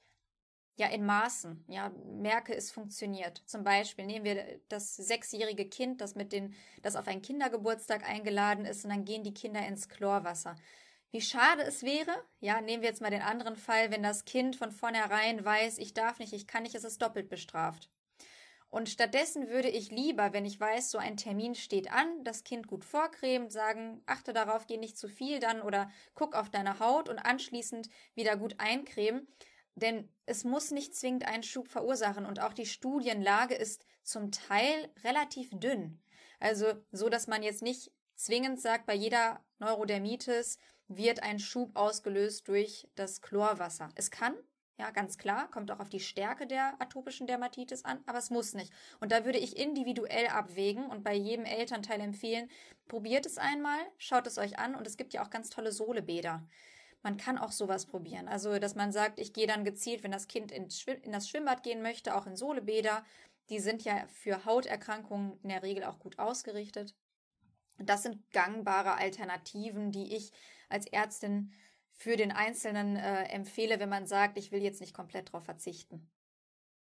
ja in Maßen ja merke, es funktioniert. Zum Beispiel nehmen wir das sechsjährige Kind, das mit den, das auf einen Kindergeburtstag eingeladen ist, und dann gehen die Kinder ins Chlorwasser. Wie schade es wäre, ja, nehmen wir jetzt mal den anderen Fall, wenn das Kind von vornherein weiß, ich darf nicht, ich kann nicht, es ist doppelt bestraft. Und stattdessen würde ich lieber, wenn ich weiß, so ein Termin steht an, das Kind gut vorcremen, sagen, achte darauf, geh nicht zu viel dann oder guck auf deine Haut und anschließend wieder gut eincremen. Denn es muss nicht zwingend einen Schub verursachen und auch die Studienlage ist zum Teil relativ dünn. Also so, dass man jetzt nicht zwingend sagt, bei jeder Neurodermitis wird ein Schub ausgelöst durch das Chlorwasser. Es kann, ja, ganz klar, kommt auch auf die Stärke der atopischen Dermatitis an, aber es muss nicht. Und da würde ich individuell abwägen und bei jedem Elternteil empfehlen, probiert es einmal, schaut es euch an und es gibt ja auch ganz tolle Sohlebäder. Man kann auch sowas probieren. Also, dass man sagt, ich gehe dann gezielt, wenn das Kind in, das Schwimmbad gehen möchte, auch in Sohlebäder. Die sind ja für Hauterkrankungen in der Regel auch gut ausgerichtet. Das sind gangbare Alternativen, die ich als Ärztin für den Einzelnen äh, empfehle, wenn man sagt, ich will jetzt nicht komplett darauf verzichten.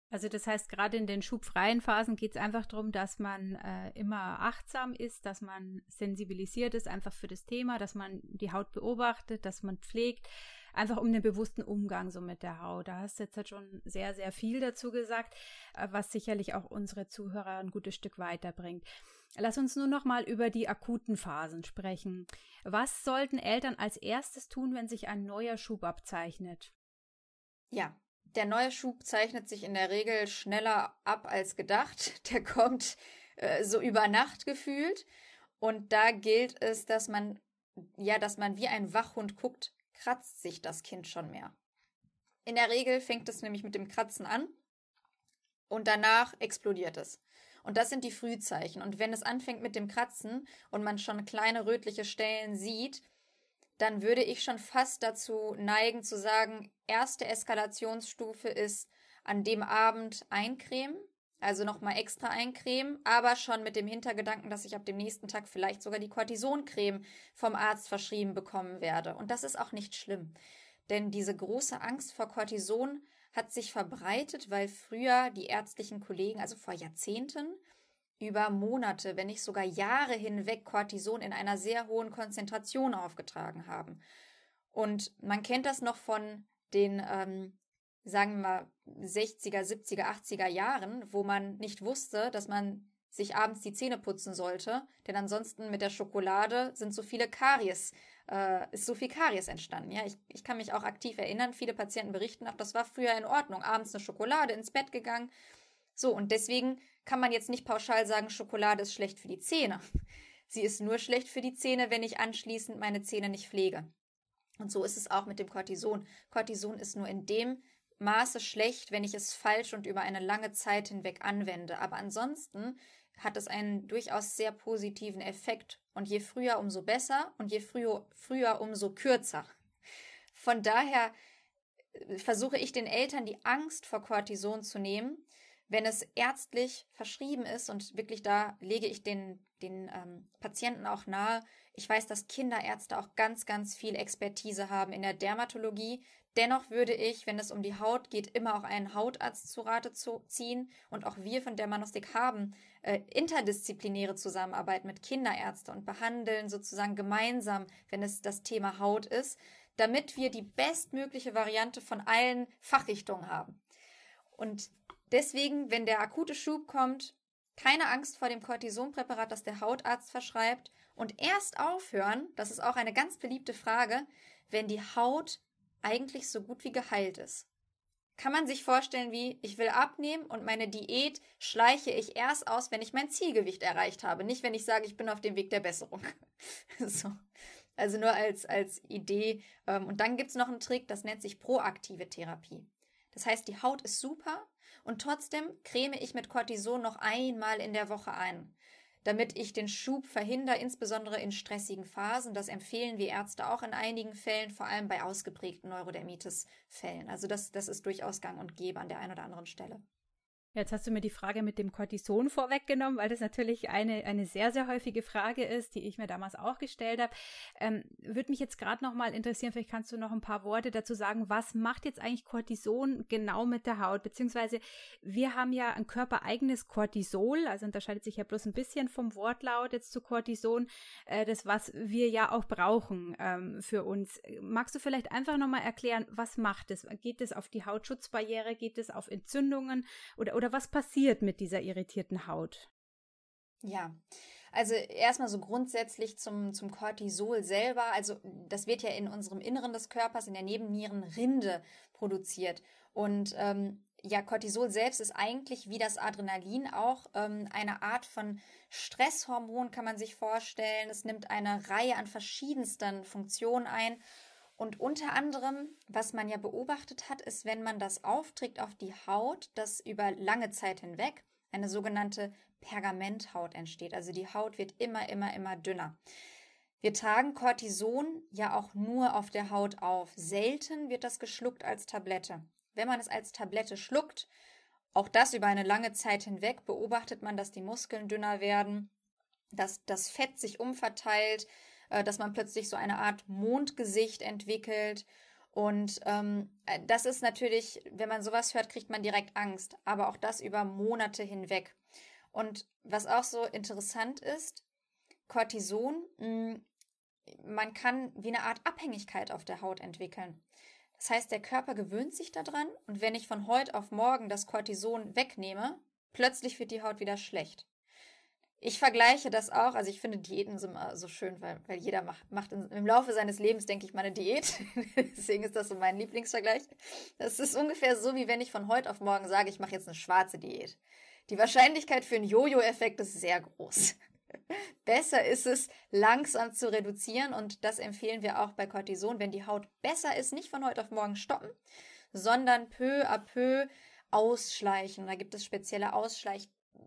Also das heißt, gerade in den schubfreien Phasen geht es einfach darum, dass man äh, immer achtsam ist, dass man sensibilisiert ist einfach für das Thema, dass man die Haut beobachtet, dass man pflegt, einfach um den bewussten Umgang so mit der Haut. Da hast du jetzt halt schon sehr, sehr viel dazu gesagt, äh, was sicherlich auch unsere Zuhörer ein gutes Stück weiterbringt. Lass uns nur noch mal über die akuten Phasen sprechen. Was sollten Eltern als erstes tun, wenn sich ein neuer Schub abzeichnet? Ja, der neue Schub zeichnet sich in der Regel schneller ab als gedacht. *laughs* Der kommt äh, so über Nacht gefühlt. Und da gilt es, dass man, ja, dass man wie ein Wachhund guckt, kratzt sich das Kind schon mehr. In der Regel fängt es nämlich mit dem Kratzen an und danach explodiert es. Und das sind die Frühzeichen. Und wenn es anfängt mit dem Kratzen und man schon kleine rötliche Stellen sieht, dann würde ich schon fast dazu neigen zu sagen, erste Eskalationsstufe ist an dem Abend eincremen, also nochmal extra eincremen, aber schon mit dem Hintergedanken, dass ich ab dem nächsten Tag vielleicht sogar die Cortisoncreme vom Arzt verschrieben bekommen werde. Und das ist auch nicht schlimm. Denn diese große Angst vor Cortison hat sich verbreitet, weil früher die ärztlichen Kollegen, also vor Jahrzehnten, über Monate, wenn nicht sogar Jahre hinweg Cortison in einer sehr hohen Konzentration aufgetragen haben. Und man kennt das noch von den, ähm, sagen wir mal, 60er, 70er, 80er Jahren, wo man nicht wusste, dass man sich abends die Zähne putzen sollte, denn ansonsten mit der Schokolade sind so viele Karies, äh, ist so viel Karies entstanden. Ja, ich, ich kann mich auch aktiv erinnern, viele Patienten berichten auch, das war früher in Ordnung, abends eine Schokolade ins Bett gegangen. So, und deswegen kann man jetzt nicht pauschal sagen, Schokolade ist schlecht für die Zähne. *laughs* Sie ist nur schlecht für die Zähne, wenn ich anschließend meine Zähne nicht pflege. Und so ist es auch mit dem Cortison. Cortison ist nur in dem Maße schlecht, wenn ich es falsch und über eine lange Zeit hinweg anwende. Aber ansonsten hat es einen durchaus sehr positiven Effekt. Und je früher, umso besser und je früher, früher umso kürzer. Von daher äh, versuche ich den Eltern die Angst vor Cortison zu nehmen wenn es ärztlich verschrieben ist und wirklich da lege ich den, den ähm, Patienten auch nahe, ich weiß, dass Kinderärzte auch ganz, ganz viel Expertise haben in der Dermatologie. Dennoch würde ich, wenn es um die Haut geht, immer auch einen Hautarzt zu Rate ziehen. Und auch wir von Dermanostik haben äh, interdisziplinäre Zusammenarbeit mit Kinderärzten und behandeln sozusagen gemeinsam, wenn es das Thema Haut ist, damit wir die bestmögliche Variante von allen Fachrichtungen haben. Und Deswegen, wenn der akute Schub kommt, keine Angst vor dem Cortisonpräparat, das der Hautarzt verschreibt und erst aufhören, das ist auch eine ganz beliebte Frage, wenn die Haut eigentlich so gut wie geheilt ist. Kann man sich vorstellen, wie ich will abnehmen und meine Diät schleiche ich erst aus, wenn ich mein Zielgewicht erreicht habe, nicht wenn ich sage, ich bin auf dem Weg der Besserung. *laughs* so. Also nur als, als Idee. Ähm, und dann gibt es noch einen Trick, das nennt sich proaktive Therapie. Das heißt, die Haut ist super, und trotzdem creme ich mit Cortison noch einmal in der Woche ein, damit ich den Schub verhindere, insbesondere in stressigen Phasen. Das empfehlen wir Ärzte auch in einigen Fällen, vor allem bei ausgeprägten Neurodermitis-Fällen. Also das, das ist durchaus gang und gäbe an der einen oder anderen Stelle. Jetzt hast du mir die Frage mit dem Cortison vorweggenommen, weil das natürlich eine, eine sehr, sehr häufige Frage ist, die ich mir damals auch gestellt habe. Ähm, Würde mich jetzt gerade noch mal interessieren, vielleicht kannst du noch ein paar Worte dazu sagen, was macht jetzt eigentlich Cortison genau mit der Haut? Beziehungsweise wir haben ja ein körpereigenes Cortisol, also unterscheidet sich ja bloß ein bisschen vom Wortlaut jetzt zu Cortison, äh, das, was wir ja auch brauchen ähm, für uns. Magst du vielleicht einfach noch mal erklären, was macht es? Geht es auf die Hautschutzbarriere? Geht es auf Entzündungen? Oder, oder oder was passiert mit dieser irritierten Haut? Ja, also erstmal so grundsätzlich zum, zum Cortisol selber. Also das wird ja in unserem Inneren des Körpers, in der Nebennierenrinde produziert. Und ähm, ja, Cortisol selbst ist eigentlich wie das Adrenalin auch ähm, eine Art von Stresshormon, kann man sich vorstellen. Es nimmt eine Reihe an verschiedensten Funktionen ein. Und unter anderem, was man ja beobachtet hat, ist, wenn man das aufträgt auf die Haut, dass über lange Zeit hinweg eine sogenannte Pergamenthaut entsteht. Also die Haut wird immer, immer, immer dünner. Wir tragen Cortison ja auch nur auf der Haut auf. Selten wird das geschluckt als Tablette. Wenn man es als Tablette schluckt, auch das über eine lange Zeit hinweg, beobachtet man, dass die Muskeln dünner werden, dass das Fett sich umverteilt, äh, dass man plötzlich so eine Art Mondgesicht entwickelt. Und ähm, äh, das ist natürlich, wenn man sowas hört, kriegt man direkt Angst, aber auch das über Monate hinweg. Und was auch so interessant ist, Cortison, hm, man kann wie eine Art Abhängigkeit auf der Haut entwickeln. Das heißt, der Körper gewöhnt sich daran und wenn ich von heute auf morgen das Cortison wegnehme, plötzlich wird die Haut wieder schlecht. Ich vergleiche das auch, also ich finde Diäten so, so schön, weil, weil jeder macht, macht im Laufe seines Lebens, denke ich, mal eine Diät. *laughs* Deswegen ist das so mein Lieblingsvergleich. Das ist ungefähr so, wie wenn ich von heute auf morgen sage, ich mache jetzt eine schwarze Diät. Die Wahrscheinlichkeit für einen Jojo-Effekt ist sehr groß. *laughs* Besser ist es, langsam zu reduzieren und das empfehlen wir auch bei Cortison, wenn die Haut besser ist, nicht von heute auf morgen stoppen, sondern peu à peu ausschleichen. Da gibt es spezielle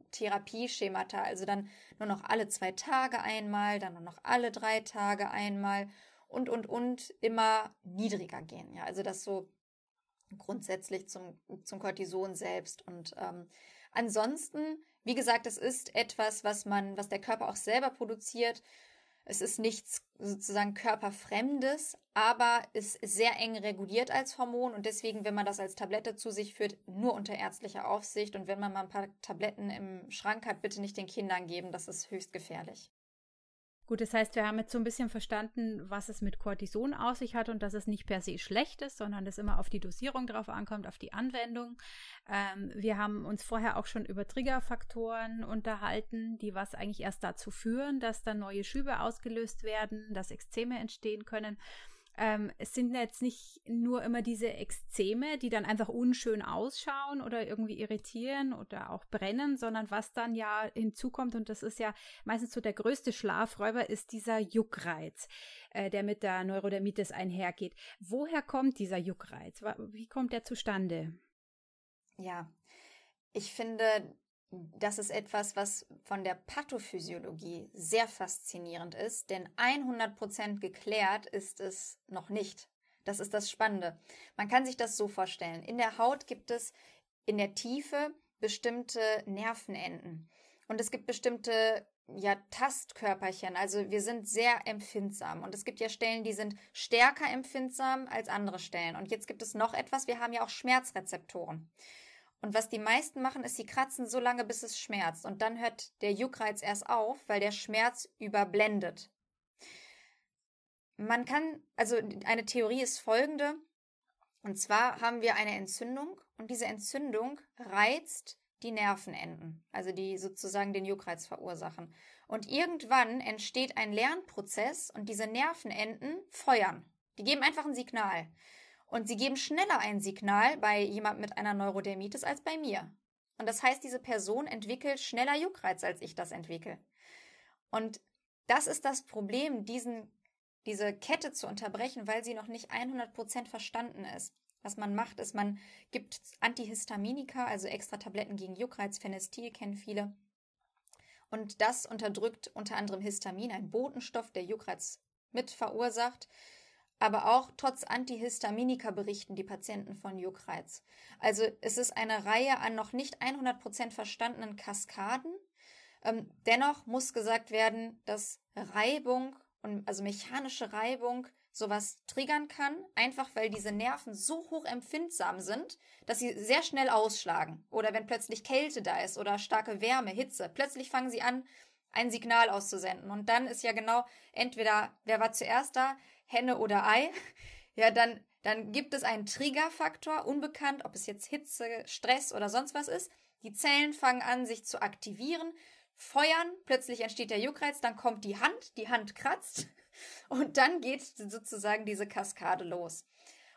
Ausschleichtherapieschemata, also dann nur noch alle zwei Tage einmal, dann nur noch alle drei Tage einmal und, und, und immer niedriger gehen. Ja, also das so grundsätzlich zum, zum Cortison selbst. Und ähm, ansonsten, wie gesagt, es ist etwas, was man, was der Körper auch selber produziert. Es ist nichts sozusagen körperfremdes, aber ist sehr eng reguliert als Hormon und deswegen, wenn man das als Tablette zu sich führt, nur unter ärztlicher Aufsicht und wenn man mal ein paar Tabletten im Schrank hat, bitte nicht den Kindern geben, das ist höchst gefährlich. Gut, das heißt, wir haben jetzt so ein bisschen verstanden, was es mit Cortison aus sich hat und dass es nicht per se schlecht ist, sondern es immer auf die Dosierung drauf ankommt, auf die Anwendung. Ähm, wir haben uns vorher auch schon über Triggerfaktoren unterhalten, die was eigentlich erst dazu führen, dass dann neue Schübe ausgelöst werden, dass Exzeme entstehen können ähm, es sind jetzt nicht nur immer diese Exzeme, die dann einfach unschön ausschauen oder irgendwie irritieren oder auch brennen, sondern was dann ja hinzukommt, und das ist ja meistens so der größte Schlafräuber, ist dieser Juckreiz, äh, der mit der Neurodermitis einhergeht. Woher kommt dieser Juckreiz? Wie kommt der zustande? Ja, ich finde, das ist etwas, was von der Pathophysiologie sehr faszinierend ist, denn 100% geklärt ist es noch nicht. Das ist das Spannende. Man kann sich das so vorstellen. In der Haut gibt es in der Tiefe bestimmte Nervenenden. Und es gibt bestimmte ja, Tastkörperchen. Also wir sind sehr empfindsam. Und es gibt ja Stellen, die sind stärker empfindsam als andere Stellen. Und jetzt gibt es noch etwas. Wir haben ja auch Schmerzrezeptoren. Und was die meisten machen, ist, sie kratzen so lange, bis es schmerzt. Und dann hört der Juckreiz erst auf, weil der Schmerz überblendet. Man kann, also eine Theorie ist folgende. Und zwar haben wir eine Entzündung und diese Entzündung reizt die Nervenenden, also die sozusagen den Juckreiz verursachen. Und irgendwann entsteht ein Lernprozess und diese Nervenenden feuern. Die geben einfach ein Signal. Und sie geben schneller ein Signal bei jemand mit einer Neurodermitis als bei mir. Und das heißt, diese Person entwickelt schneller Juckreiz, als ich das entwickle. Und das ist das Problem, diesen, diese Kette zu unterbrechen, weil sie noch nicht 100% verstanden ist. Was man macht, ist, man gibt Antihistaminika, also extra Tabletten gegen Juckreiz, Phenestil kennen viele. Und das unterdrückt unter anderem Histamin, ein Botenstoff, der Juckreiz mit verursacht aber auch trotz Antihistaminika berichten die Patienten von Juckreiz. Also es ist eine Reihe an noch nicht 100% verstandenen Kaskaden. Ähm, dennoch muss gesagt werden, dass Reibung und also mechanische Reibung sowas triggern kann, einfach weil diese Nerven so hoch empfindsam sind, dass sie sehr schnell ausschlagen. Oder wenn plötzlich Kälte da ist oder starke Wärme, Hitze, plötzlich fangen sie an, ein Signal auszusenden. Und dann ist ja genau entweder, wer war zuerst da, Henne oder Ei, ja, dann, dann gibt es einen Triggerfaktor, unbekannt, ob es jetzt Hitze, Stress oder sonst was ist. Die Zellen fangen an, sich zu aktivieren, feuern, plötzlich entsteht der Juckreiz, dann kommt die Hand, die Hand kratzt *laughs* und dann geht sozusagen diese Kaskade los.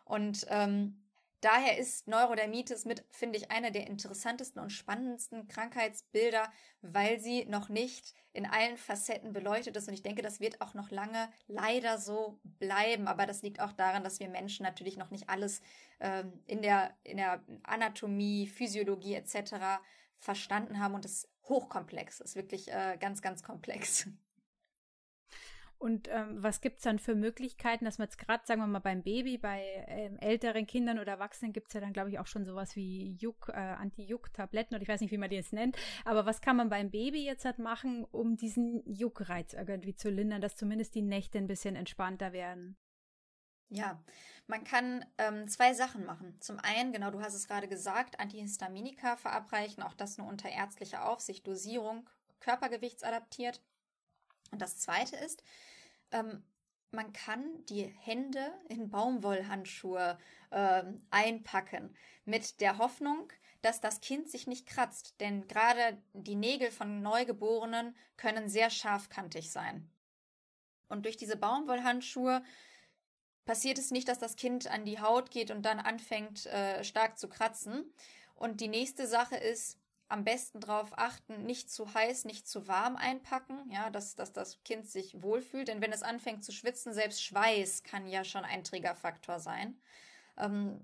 Und ähm, Daher ist Neurodermitis mit, finde ich, einer der interessantesten und spannendsten Krankheitsbilder, weil sie noch nicht in allen Facetten beleuchtet ist. Und ich denke, das wird auch noch lange leider so bleiben. Aber das liegt auch daran, dass wir Menschen natürlich noch nicht alles ähm, in, der, in der Anatomie, Physiologie etc. verstanden haben und es hochkomplex ist, wirklich äh, ganz, ganz komplex. Und ähm, was gibt es dann für Möglichkeiten, dass man jetzt gerade, sagen wir mal, beim Baby, bei ähm, älteren Kindern oder Erwachsenen gibt es ja dann, glaube ich, auch schon sowas wie Juck, äh, Anti-Juck-Tabletten oder ich weiß nicht, wie man die jetzt nennt. Aber was kann man beim Baby jetzt halt machen, um diesen Juckreiz irgendwie zu lindern, dass zumindest die Nächte ein bisschen entspannter werden? Ja, man kann ähm, zwei Sachen machen. Zum einen, genau, du hast es gerade gesagt, Antihistaminika verabreichen, auch das nur unter ärztlicher Aufsicht, Dosierung, körpergewichtsadaptiert. Und das zweite ist, ähm, man kann die Hände in Baumwollhandschuhe äh, einpacken mit der Hoffnung, dass das Kind sich nicht kratzt, denn gerade die Nägel von Neugeborenen können sehr scharfkantig sein. Und durch diese Baumwollhandschuhe passiert es nicht, dass das Kind an die Haut geht und dann anfängt äh, stark zu kratzen. Und die nächste Sache ist, am besten darauf achten, nicht zu heiß, nicht zu warm einpacken, ja, dass, dass das Kind sich wohlfühlt. Denn wenn es anfängt zu schwitzen, selbst Schweiß kann ja schon ein Triggerfaktor sein. Ähm,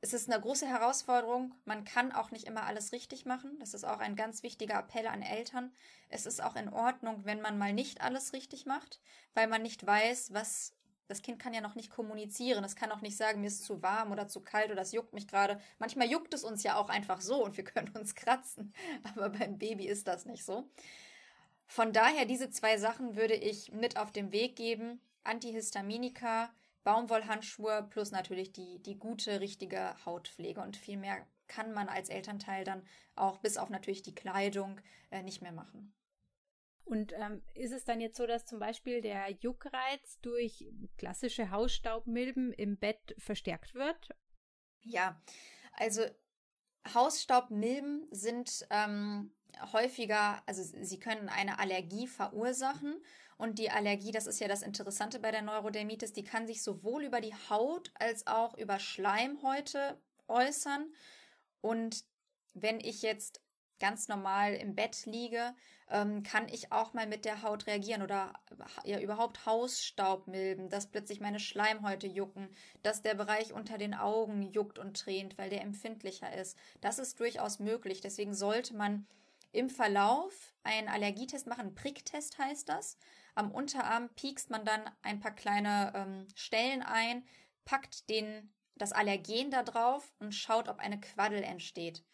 es ist eine große Herausforderung. Man kann auch nicht immer alles richtig machen. Das ist auch ein ganz wichtiger Appell an Eltern. Es ist auch in Ordnung, wenn man mal nicht alles richtig macht, weil man nicht weiß, was das Kind kann ja noch nicht kommunizieren. Es kann auch nicht sagen, mir ist zu warm oder zu kalt oder es juckt mich gerade. Manchmal juckt es uns ja auch einfach so und wir können *laughs* uns kratzen. Aber beim Baby ist das nicht so. Von daher, diese zwei Sachen würde ich mit auf den Weg geben. Antihistaminika, Baumwollhandschuhe plus natürlich die, die gute, richtige Hautpflege. Und viel mehr kann man als Elternteil dann auch bis auf natürlich die Kleidung äh, nicht mehr machen. Und ähm, ist es dann jetzt so, dass zum Beispiel der Juckreiz durch klassische Hausstaubmilben im Bett verstärkt wird? Ja, also Hausstaubmilben sind ähm, häufiger, also sie können eine Allergie verursachen. Und die Allergie, das ist ja das Interessante bei der Neurodermitis, die kann sich sowohl über die Haut als auch über Schleimhäute äußern. Und wenn ich jetzt ganz normal im Bett liege, ähm, kann ich auch mal mit der Haut reagieren oder ja überhaupt Hausstaubmilben, dass plötzlich meine Schleimhäute jucken, dass der Bereich unter den Augen juckt und tränt, weil der empfindlicher ist. Das ist durchaus möglich. Deswegen sollte man im Verlauf einen Allergietest machen. Pricktest heißt das. Am Unterarm piekst man dann ein paar kleine ähm, Stellen ein, packt den, das Allergen da drauf und schaut, ob eine Quaddel entsteht.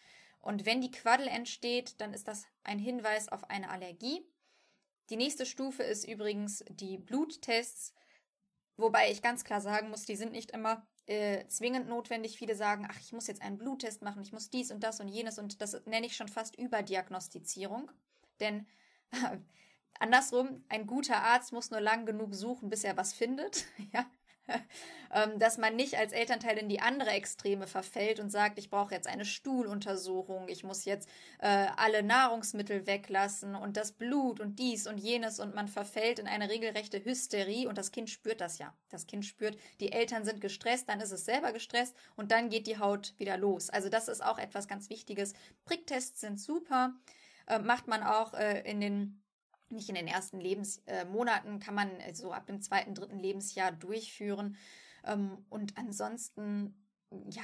Und wenn die Quaddel entsteht, dann ist das ein Hinweis auf eine Allergie. Die nächste Stufe ist übrigens die Bluttests, wobei ich ganz klar sagen muss, die sind nicht immer äh, zwingend notwendig. Viele sagen, ach, ich muss jetzt einen Bluttest machen, ich muss dies und das und jenes und das nenne ich schon fast Überdiagnostizierung. Denn *laughs* andersrum, ein guter Arzt muss nur lang genug suchen, bis er was findet. *laughs* ja, *laughs* dass man nicht als Elternteil in die andere Extreme verfällt und sagt, ich brauche jetzt eine Stuhluntersuchung, ich muss jetzt äh, alle Nahrungsmittel weglassen und das Blut und dies und jenes und man verfällt in eine regelrechte Hysterie und das Kind spürt das ja. Das Kind spürt, die Eltern sind gestresst, dann ist es selber gestresst und dann geht die Haut wieder los. Also das ist auch etwas ganz Wichtiges. Pricktests sind super, äh, macht man auch äh, in den nicht in den ersten Lebensmonaten, äh, kann man äh, so ab dem zweiten, dritten Lebensjahr durchführen. Ähm, und ansonsten, ja,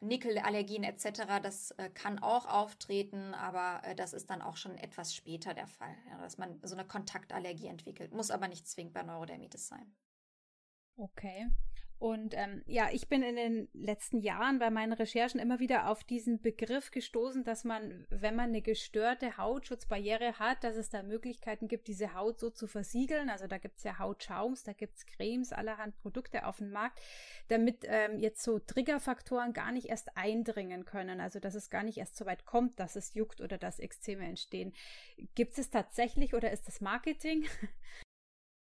Nickelallergien etc., das äh, kann auch auftreten, aber äh, das ist dann auch schon etwas später der Fall, ja, dass man so eine Kontaktallergie entwickelt. Muss aber nicht zwingend bei Neurodermitis sein. Okay. Und ähm, ja, ich bin in den letzten Jahren bei meinen Recherchen immer wieder auf diesen Begriff gestoßen, dass man, wenn man eine gestörte Hautschutzbarriere hat, dass es da Möglichkeiten gibt, diese Haut so zu versiegeln. Also da gibt's ja Hautschaums, da gibt's Cremes, allerhand Produkte auf dem Markt, damit ähm, jetzt so Triggerfaktoren gar nicht erst eindringen können. Also dass es gar nicht erst so weit kommt, dass es juckt oder dass Ekzeme entstehen. Gibt es tatsächlich oder ist das Marketing?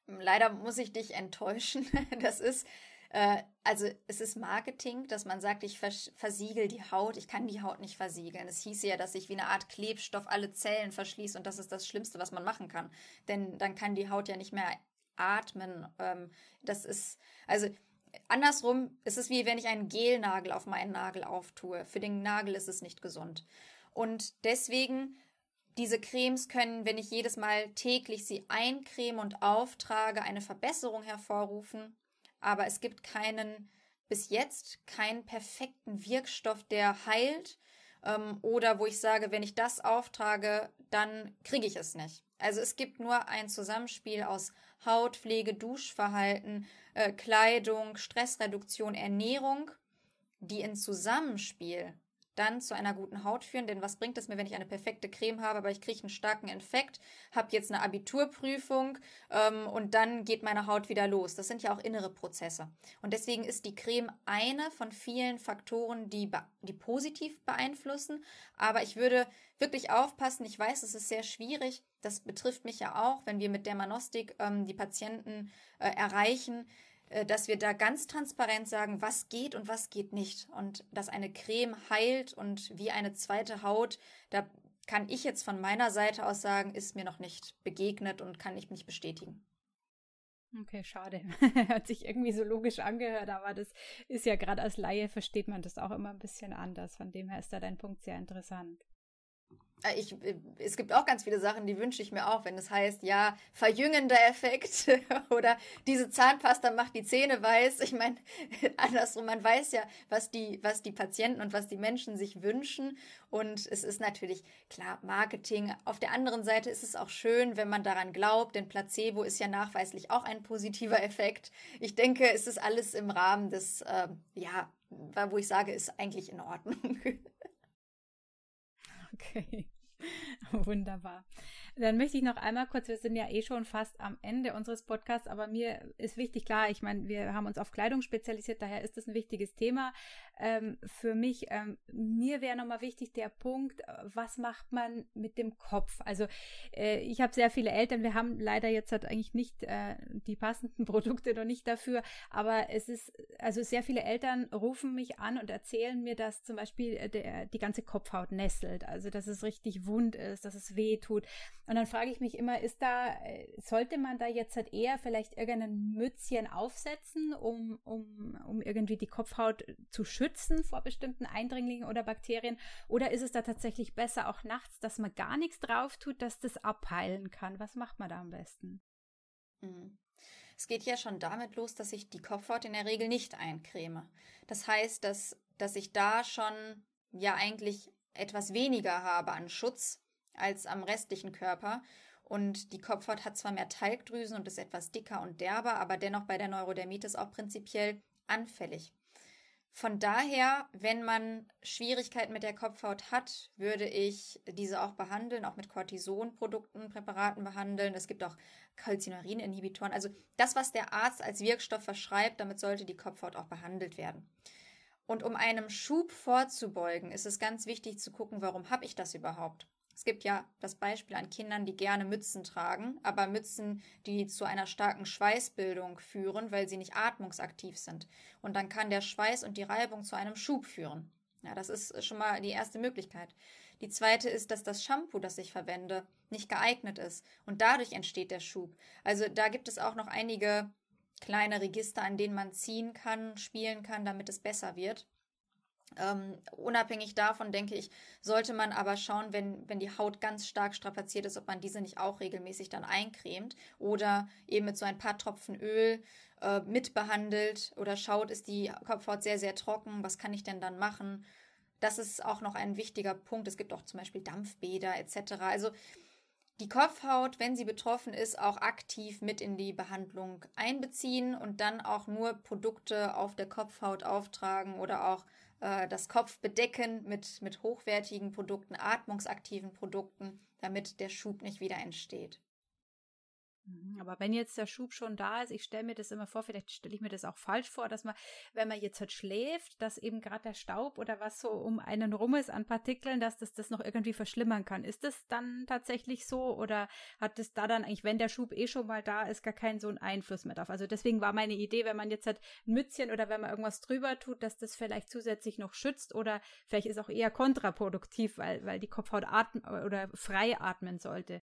Leider muss ich dich enttäuschen. *laughs* Das ist äh, also es ist Marketing, dass man sagt, ich vers versiegel die Haut. Ich kann die Haut nicht versiegeln. Es hieß ja, dass ich wie eine Art Klebstoff alle Zellen verschließe und das ist das Schlimmste, was man machen kann. Denn dann kann die Haut ja nicht mehr atmen. Ähm, das ist, also andersrum, es ist wie wenn ich einen Gelnagel auf meinen Nagel auftue. Für den Nagel ist es nicht gesund. Und deswegen diese Cremes können, wenn ich jedes Mal täglich sie eincreme und auftrage, eine Verbesserung hervorrufen aber es gibt keinen, bis jetzt, keinen perfekten Wirkstoff, der heilt. Ähm, oder wo ich sage, wenn ich das auftrage, dann kriege ich es nicht. Also es gibt nur ein Zusammenspiel aus Hautpflege, Duschverhalten, äh, Kleidung, Stressreduktion, Ernährung, die in Zusammenspiel dann zu einer guten Haut führen. Denn was bringt es mir, wenn ich eine perfekte Creme habe, aber ich kriege einen starken Infekt, habe jetzt eine Abiturprüfung ähm, und dann geht meine Haut wieder los. Das sind ja auch innere Prozesse. Und deswegen ist die Creme eine von vielen Faktoren, die, die positiv beeinflussen. Aber ich würde wirklich aufpassen. Ich weiß, es ist sehr schwierig. Das betrifft mich ja auch, wenn wir mit der Manostik ähm, die Patienten äh, erreichen dass wir da ganz transparent sagen, was geht und was geht nicht. Und dass eine Creme heilt und wie eine zweite Haut, da kann ich jetzt von meiner Seite aus sagen, ist mir noch nicht begegnet und kann ich nicht bestätigen. Okay, schade. *laughs* Hat sich irgendwie so logisch angehört, aber das ist ja gerade als Laie versteht man das auch immer ein bisschen anders. Von dem her ist da dein Punkt sehr interessant. Äh, ich, äh, es gibt auch ganz viele Sachen, die wünsche ich mir auch, wenn es heißt, ja, verjüngender Effekt *laughs* oder diese Zahnpasta macht die Zähne weiß. Ich meine, *laughs* andersrum, man weiß ja, was die, was die Patienten und was die Menschen sich wünschen. Und es ist natürlich klar, Marketing. Auf der anderen Seite ist es auch schön, wenn man daran glaubt, denn Placebo ist ja nachweislich auch ein positiver Effekt. Ich denke, es ist alles im Rahmen des, äh, ja, wo ich sage, ist eigentlich in Ordnung. *laughs* Okay. *laughs* Wunderbar. Dann möchte ich noch einmal kurz, wir sind ja eh schon fast am Ende unseres Podcasts, aber mir ist wichtig, klar, ich meine, wir haben uns auf Kleidung spezialisiert, daher ist das ein wichtiges Thema ähm, für mich. Ähm, mir wäre nochmal wichtig der Punkt, was macht man mit dem Kopf? Also äh, ich habe sehr viele Eltern, wir haben leider jetzt halt eigentlich nicht äh, die passenden *laughs* Produkte noch nicht dafür, aber es ist, also sehr viele Eltern rufen mich an und erzählen mir, dass zum Beispiel äh, der, die ganze Kopfhaut nesselt, also dass es richtig wund ist, dass es weh tut. Und dann frage ich mich immer, ist da, äh, sollte man da jetzt halt eher vielleicht irgendein Mützchen aufsetzen, um, um, um irgendwie die Kopfhaut zu schützen vor bestimmten Eindringlingen oder Bakterien? Oder ist es da tatsächlich besser auch nachts, dass man gar nichts drauf tut, dass das abheilen kann? Was macht man da am besten? Mhm. Es geht ja schon damit los, dass ich die Kopfhaut in der Regel nicht eincreme. Das heißt, dass, dass ich da schon ja eigentlich etwas weniger habe an Schutz als am restlichen Körper. Und die Kopfhaut hat zwar mehr Talgdrüsen und ist etwas dicker und derber, aber dennoch bei der Neurodermitis auch prinzipiell anfällig. Von daher, wenn man Schwierigkeiten mit der Kopfhaut hat, würde ich diese auch behandeln, auch mit Cortisonprodukten, Präparaten behandeln. Es gibt auch Calcineurin-Inhibitoren. Also das, was der Arzt als Wirkstoff verschreibt, damit sollte die Kopfhaut auch behandelt werden. Und um einem Schub vorzubeugen, ist es ganz wichtig zu gucken, warum habe ich das überhaupt? Es gibt ja das Beispiel an Kindern, die gerne Mützen tragen, aber Mützen, die zu einer starken Schweißbildung führen, weil sie nicht atmungsaktiv sind. Und dann kann der Schweiß und die Reibung zu einem Schub führen. Ja, das ist schon mal die erste Möglichkeit. Die zweite ist, dass das Shampoo, das ich verwende, nicht geeignet ist. Und dadurch entsteht der Schub. Also da gibt es auch noch einige kleine Register, an denen man ziehen kann, spielen kann, damit es besser wird. Ähm, unabhängig davon, denke ich, sollte man aber schauen, wenn, wenn die Haut ganz stark strapaziert ist, ob man diese nicht auch regelmäßig dann eincremt oder eben mit so ein paar Tropfen Öl äh, mitbehandelt oder schaut, ist die Kopfhaut sehr, sehr trocken, was kann ich denn dann machen? Das ist auch noch ein wichtiger Punkt. Es gibt auch zum Beispiel Dampfbäder etc. Also die Kopfhaut, wenn sie betroffen ist, auch aktiv mit in die Behandlung einbeziehen und dann auch nur Produkte auf der Kopfhaut auftragen oder auch äh, das Kopfbedecken mit, mit hochwertigen Produkten, atmungsaktiven Produkten, damit der Schub nicht wieder entsteht. Mhm, aber wenn jetzt der Schub schon da ist, ich stelle mir das immer vor, vielleicht stelle ich mir das auch falsch vor, dass man, wenn man jetzt halt schläft, dass eben gerade der Staub oder was so um einen rum ist an Partikeln, dass das das noch irgendwie verschlimmern kann. Ist das dann tatsächlich so oder hat es da dann eigentlich, wenn der Schub eh schon mal da ist, gar keinen so einen Einfluss mehr drauf? Also deswegen war meine Idee, wenn man jetzt halt ein Mützchen oder wenn man irgendwas drüber tut, dass das vielleicht zusätzlich noch schützt oder vielleicht ist auch eher kontraproduktiv, weil, weil die Kopfhaut atmen oder frei atmen sollte.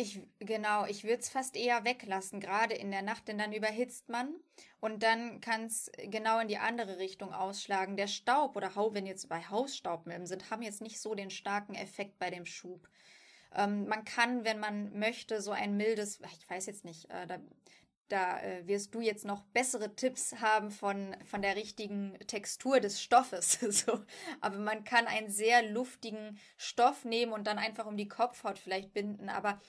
Ich, genau, ich würde es fast eher weglassen, gerade in der Nacht, denn dann überhitzt man und dann kann es genau in die andere Richtung ausschlagen. Der Staub oder Hau, wenn jetzt bei Hausstaubmilben sind, haben jetzt nicht so den starken Effekt bei dem Schub. Ähm, man kann, wenn man möchte, so ein mildes, ich weiß jetzt nicht, äh, da, da äh, wirst du jetzt noch bessere Tipps haben von, von der richtigen Textur des Stoffes. *laughs* so. Aber man kann einen sehr luftigen Stoff nehmen und dann einfach um die Kopfhaut vielleicht binden. Aber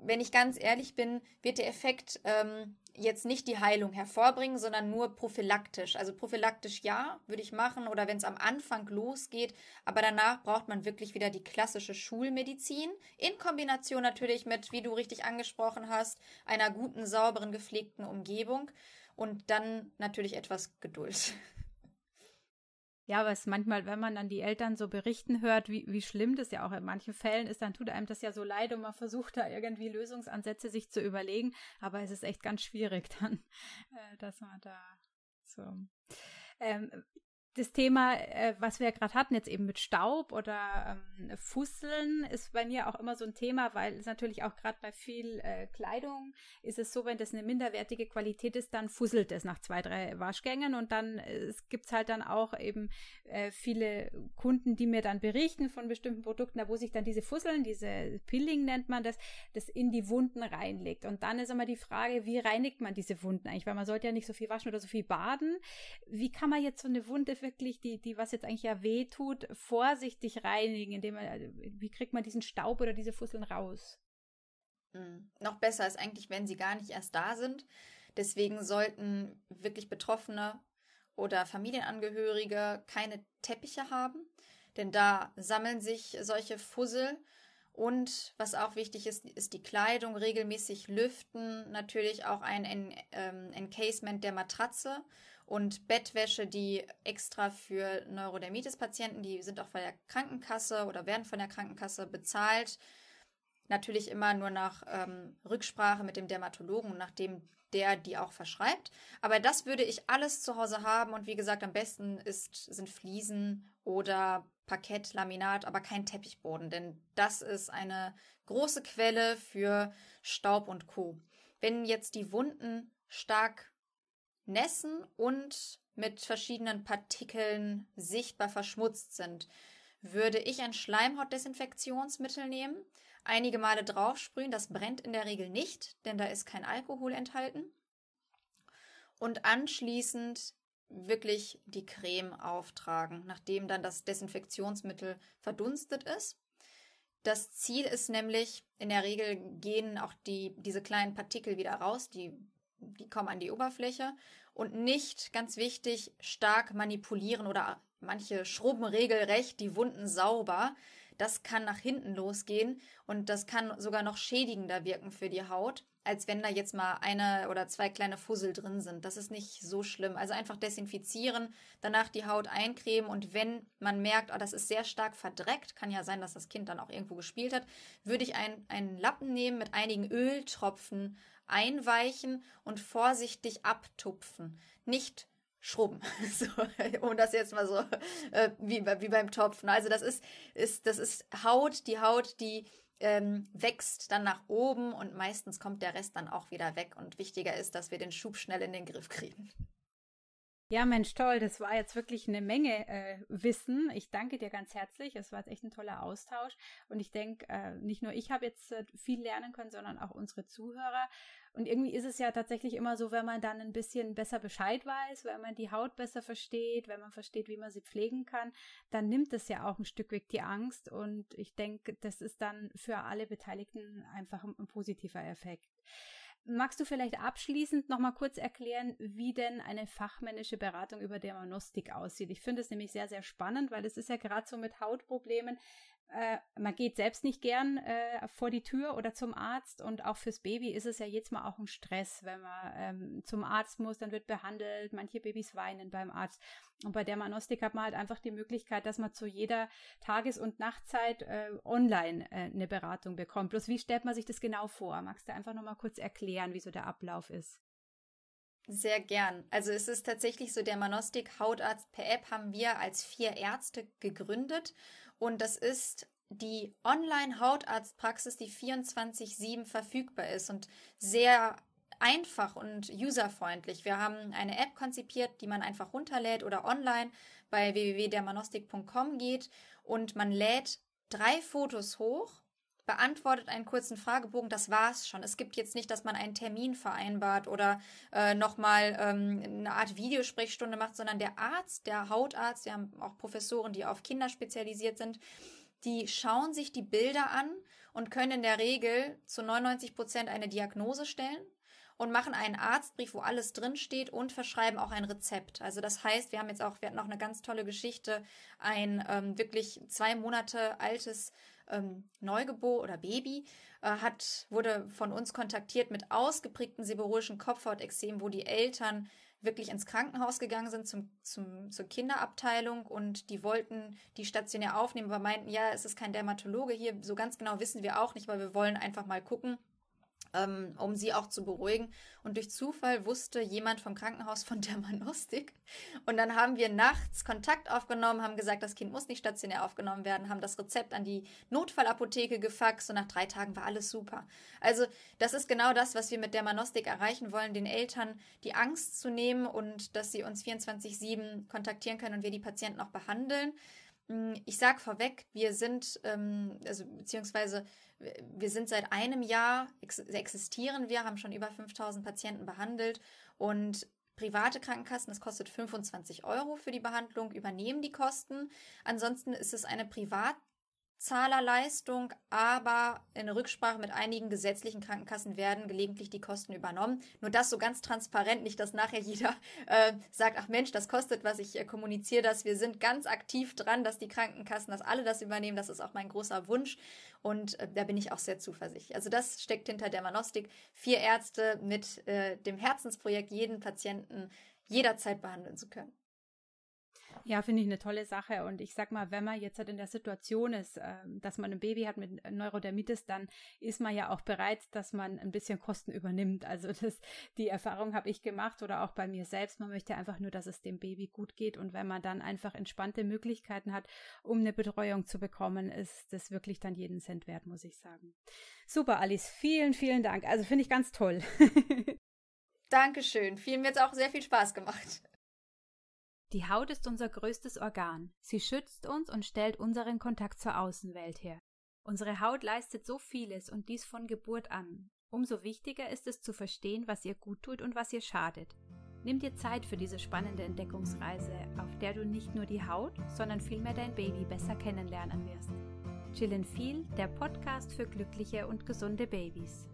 wenn ich ganz ehrlich bin, wird der Effekt ähm, jetzt nicht die Heilung hervorbringen, sondern nur prophylaktisch. Also prophylaktisch ja, würde ich machen oder wenn es am Anfang losgeht, aber danach braucht man wirklich wieder die klassische Schulmedizin in Kombination natürlich mit, wie du richtig angesprochen hast, einer guten, sauberen, gepflegten Umgebung und dann natürlich etwas Geduld. Ja, aber es manchmal, wenn man dann die Eltern so berichten hört, wie, wie schlimm das ja auch in manchen Fällen ist, dann tut einem das ja so leid und man versucht da irgendwie Lösungsansätze sich zu überlegen. Aber es ist echt ganz schwierig *laughs* dann, äh, dass man da so. Ähm, das Thema, äh, was wir ja gerade hatten, jetzt eben mit Staub oder ähm, Fusseln, ist bei mir auch immer so ein Thema, weil es natürlich auch gerade bei viel äh, Kleidung ist es so, wenn das eine minderwertige Qualität ist, dann fusselt es nach zwei, drei Waschgängen und dann äh, gibt es halt dann auch eben äh, viele Kunden, die mir dann berichten von bestimmten Produkten, da wo sich dann diese Fusseln, diese Pilling nennt man das, das in die Wunden reinlegt. Und dann ist immer die Frage, wie reinigt man diese Wunden eigentlich, weil man sollte ja nicht so viel waschen oder so viel baden. Wie kann man jetzt so eine Wunde wirklich, die, die was jetzt eigentlich ja weh tut, vorsichtig reinigen, indem man, also, wie kriegt man diesen Staub oder diese Fusseln raus? Mhm. Noch besser ist eigentlich, wenn sie gar nicht erst da sind. Deswegen sollten wirklich Betroffene oder Familienangehörige keine Teppiche haben, denn da sammeln sich solche Fussel. Und was auch wichtig ist, ist die Kleidung regelmäßig lüften, natürlich auch ein ähm, Encasement der Matratze und Bettwäsche, die extra für Neurodermitis-Patienten, die sind auch von der Krankenkasse oder werden von der Krankenkasse bezahlt. Natürlich immer nur nach ähm, Rücksprache mit dem Dermatologen und nachdem der die auch verschreibt. Aber das würde ich alles zu Hause haben und wie gesagt, am besten ist, sind Fliesen oder Parkett, Laminat, aber kein Teppichboden, denn das ist eine große Quelle für Staub und Co. Wenn jetzt die Wunden stark nässen und mit verschiedenen Partikeln sichtbar verschmutzt sind, würde ich ein Schleimhautdesinfektionsmittel nehmen, einige Male draufsprühen, das brennt in der Regel nicht, denn da ist kein Alkohol enthalten. Und anschließend wirklich die Creme auftragen, nachdem dann das Desinfektionsmittel verdunstet ist. Das Ziel ist nämlich, in der Regel gehen auch die, diese kleinen Partikel wieder raus, die die kommen an die Oberfläche und nicht, ganz wichtig, stark manipulieren oder manche schrubben regelrecht die Wunden sauber. Das kann nach hinten losgehen und das kann sogar noch schädigender wirken für die Haut, als wenn da jetzt mal eine oder zwei kleine Fussel drin sind. Das ist nicht so schlimm. Also einfach desinfizieren, danach die Haut eincremen und wenn man merkt, oh, das ist sehr stark verdreckt, kann ja sein, dass das Kind dann auch irgendwo gespielt hat, würde ich ein, einen Lappen nehmen mit einigen Öltropfen einweichen und vorsichtig abtupfen. Nicht schrubben, *laughs* so, um das jetzt mal so äh, wie, wie beim Topfen. Also das ist, ist, das ist Haut, die Haut, die ähm, wächst dann nach oben und meistens kommt der Rest dann auch wieder weg. Und wichtiger ist, dass wir den Schub schnell in den Griff kriegen. Ja, Mensch, toll. Das war jetzt wirklich eine Menge äh, Wissen. Ich danke dir ganz herzlich. Es war jetzt echt ein toller Austausch. Und ich denke, äh, nicht nur ich habe jetzt äh, viel lernen können, sondern auch unsere Zuhörer. Und irgendwie ist es ja tatsächlich immer so, wenn man dann ein bisschen besser Bescheid weiß, wenn man die Haut besser versteht, wenn man versteht, wie man sie pflegen kann, dann nimmt es ja auch ein Stück weg die Angst. Und ich denke, das ist dann für alle Beteiligten einfach ein, ein positiver Effekt. Magst du vielleicht abschließend noch mal kurz erklären, wie denn eine fachmännische Beratung über Dermanostik aussieht? Ich finde es nämlich sehr, sehr spannend, weil es ist ja gerade so mit Hautproblemen äh, man geht selbst nicht gern äh, vor die Tür oder zum Arzt und auch fürs Baby ist es ja jetzt mal auch ein Stress, wenn man ähm, zum Arzt muss, dann wird behandelt, manche Babys weinen beim Arzt und bei der Manostik hat man halt einfach die Möglichkeit, dass man zu jeder Tages- und Nachtzeit äh, online äh, eine Beratung bekommt. Bloß wie stellt man sich das genau vor? Magst du einfach noch mal kurz erklären, wie so der Ablauf ist? Sehr gern. Also es ist tatsächlich so, der Manostik Hautarzt per App haben wir als vier Ärzte gegründet und das ist die Online-Hautarztpraxis, die 24-7 verfügbar ist und sehr einfach und userfreundlich. Wir haben eine App konzipiert, die man einfach runterlädt oder online bei www.dermanostik.com geht und man lädt drei Fotos hoch, beantwortet einen kurzen Fragebogen, das war's schon. Es gibt jetzt nicht, dass man einen Termin vereinbart oder äh, nochmal ähm, eine Art Videosprechstunde macht, sondern der Arzt, der Hautarzt, wir haben auch Professoren, die auf Kinder spezialisiert sind, die schauen sich die Bilder an und können in der Regel zu 99 Prozent eine Diagnose stellen und machen einen Arztbrief, wo alles drinsteht und verschreiben auch ein Rezept. Also das heißt, wir haben jetzt auch, wir hatten noch eine ganz tolle Geschichte, ein ähm, wirklich zwei Monate altes ähm, Neugeburt oder Baby äh, hat, wurde von uns kontaktiert mit ausgeprägten seborrhoischen Kopfhautexem, wo die Eltern wirklich ins Krankenhaus gegangen sind zum, zum, zur Kinderabteilung und die wollten die stationär aufnehmen, aber meinten, ja, es ist kein Dermatologe hier, so ganz genau wissen wir auch nicht, weil wir wollen einfach mal gucken, ähm, um sie auch zu beruhigen. Und durch Zufall wusste jemand vom Krankenhaus von Dermanostik. Und dann haben wir nachts Kontakt aufgenommen, haben gesagt, das Kind muss nicht stationär aufgenommen werden, haben das Rezept an die Notfallapotheke gefaxt und nach drei Tagen war alles super. Also das ist genau das, was wir mit Dermanostik erreichen wollen, den Eltern die Angst zu nehmen und dass sie uns 24-7 kontaktieren können und wir die Patienten auch behandeln. Hm, ich sage vorweg, wir sind, ähm, also beziehungsweise wir sind seit einem Jahr, ex existieren wir, haben schon über 5000 Patienten behandelt und private Krankenkassen, das kostet 25 Euro für die Behandlung, übernehmen die Kosten. Ansonsten ist es eine Privat Zahlerleistung, aber in Rücksprache mit einigen gesetzlichen Krankenkassen werden gelegentlich die Kosten übernommen. Nur das so ganz transparent, nicht, dass nachher jeder äh, sagt, ach Mensch, das kostet was, ich äh, kommuniziere das. Wir sind ganz aktiv dran, dass die Krankenkassen, dass alle das übernehmen. Das ist auch mein großer Wunsch und äh, da bin ich auch sehr zuversichtlich. Also das steckt hinter der Manostik. Vier Ärzte mit äh, dem Herzensprojekt, jeden Patienten jederzeit behandeln zu können. Ja, finde ich eine tolle Sache. Und ich sag mal, wenn man jetzt halt in der Situation ist, ähm, dass man ein Baby hat mit Neurodermitis, dann ist man ja auch bereit, dass man ein bisschen Kosten übernimmt. Also *laughs* das, die Erfahrung habe ich gemacht oder auch bei mir selbst. Man möchte einfach nur, dass es dem Baby gut geht. Und wenn man dann einfach entspannte Möglichkeiten hat, um eine Betreuung zu bekommen, ist das wirklich dann jeden Cent wert, muss ich sagen. Super, Alice. Vielen, vielen Dank. Also finde ich ganz toll. *laughs* Dankeschön. Vielen mir jetzt auch sehr viel Spaß gemacht. Die Haut ist unser größtes Organ. Sie schützt uns und stellt unseren Kontakt zur Außenwelt her. Unsere Haut leistet so vieles und dies von Geburt an. Umso wichtiger ist es zu verstehen, was ihr gut tut und was ihr schadet. Nimm dir Zeit für diese spannende Entdeckungsreise, auf der du nicht nur die Haut, sondern vielmehr dein Baby besser kennenlernen wirst. Chillen viel, der Podcast für glückliche und gesunde Babys.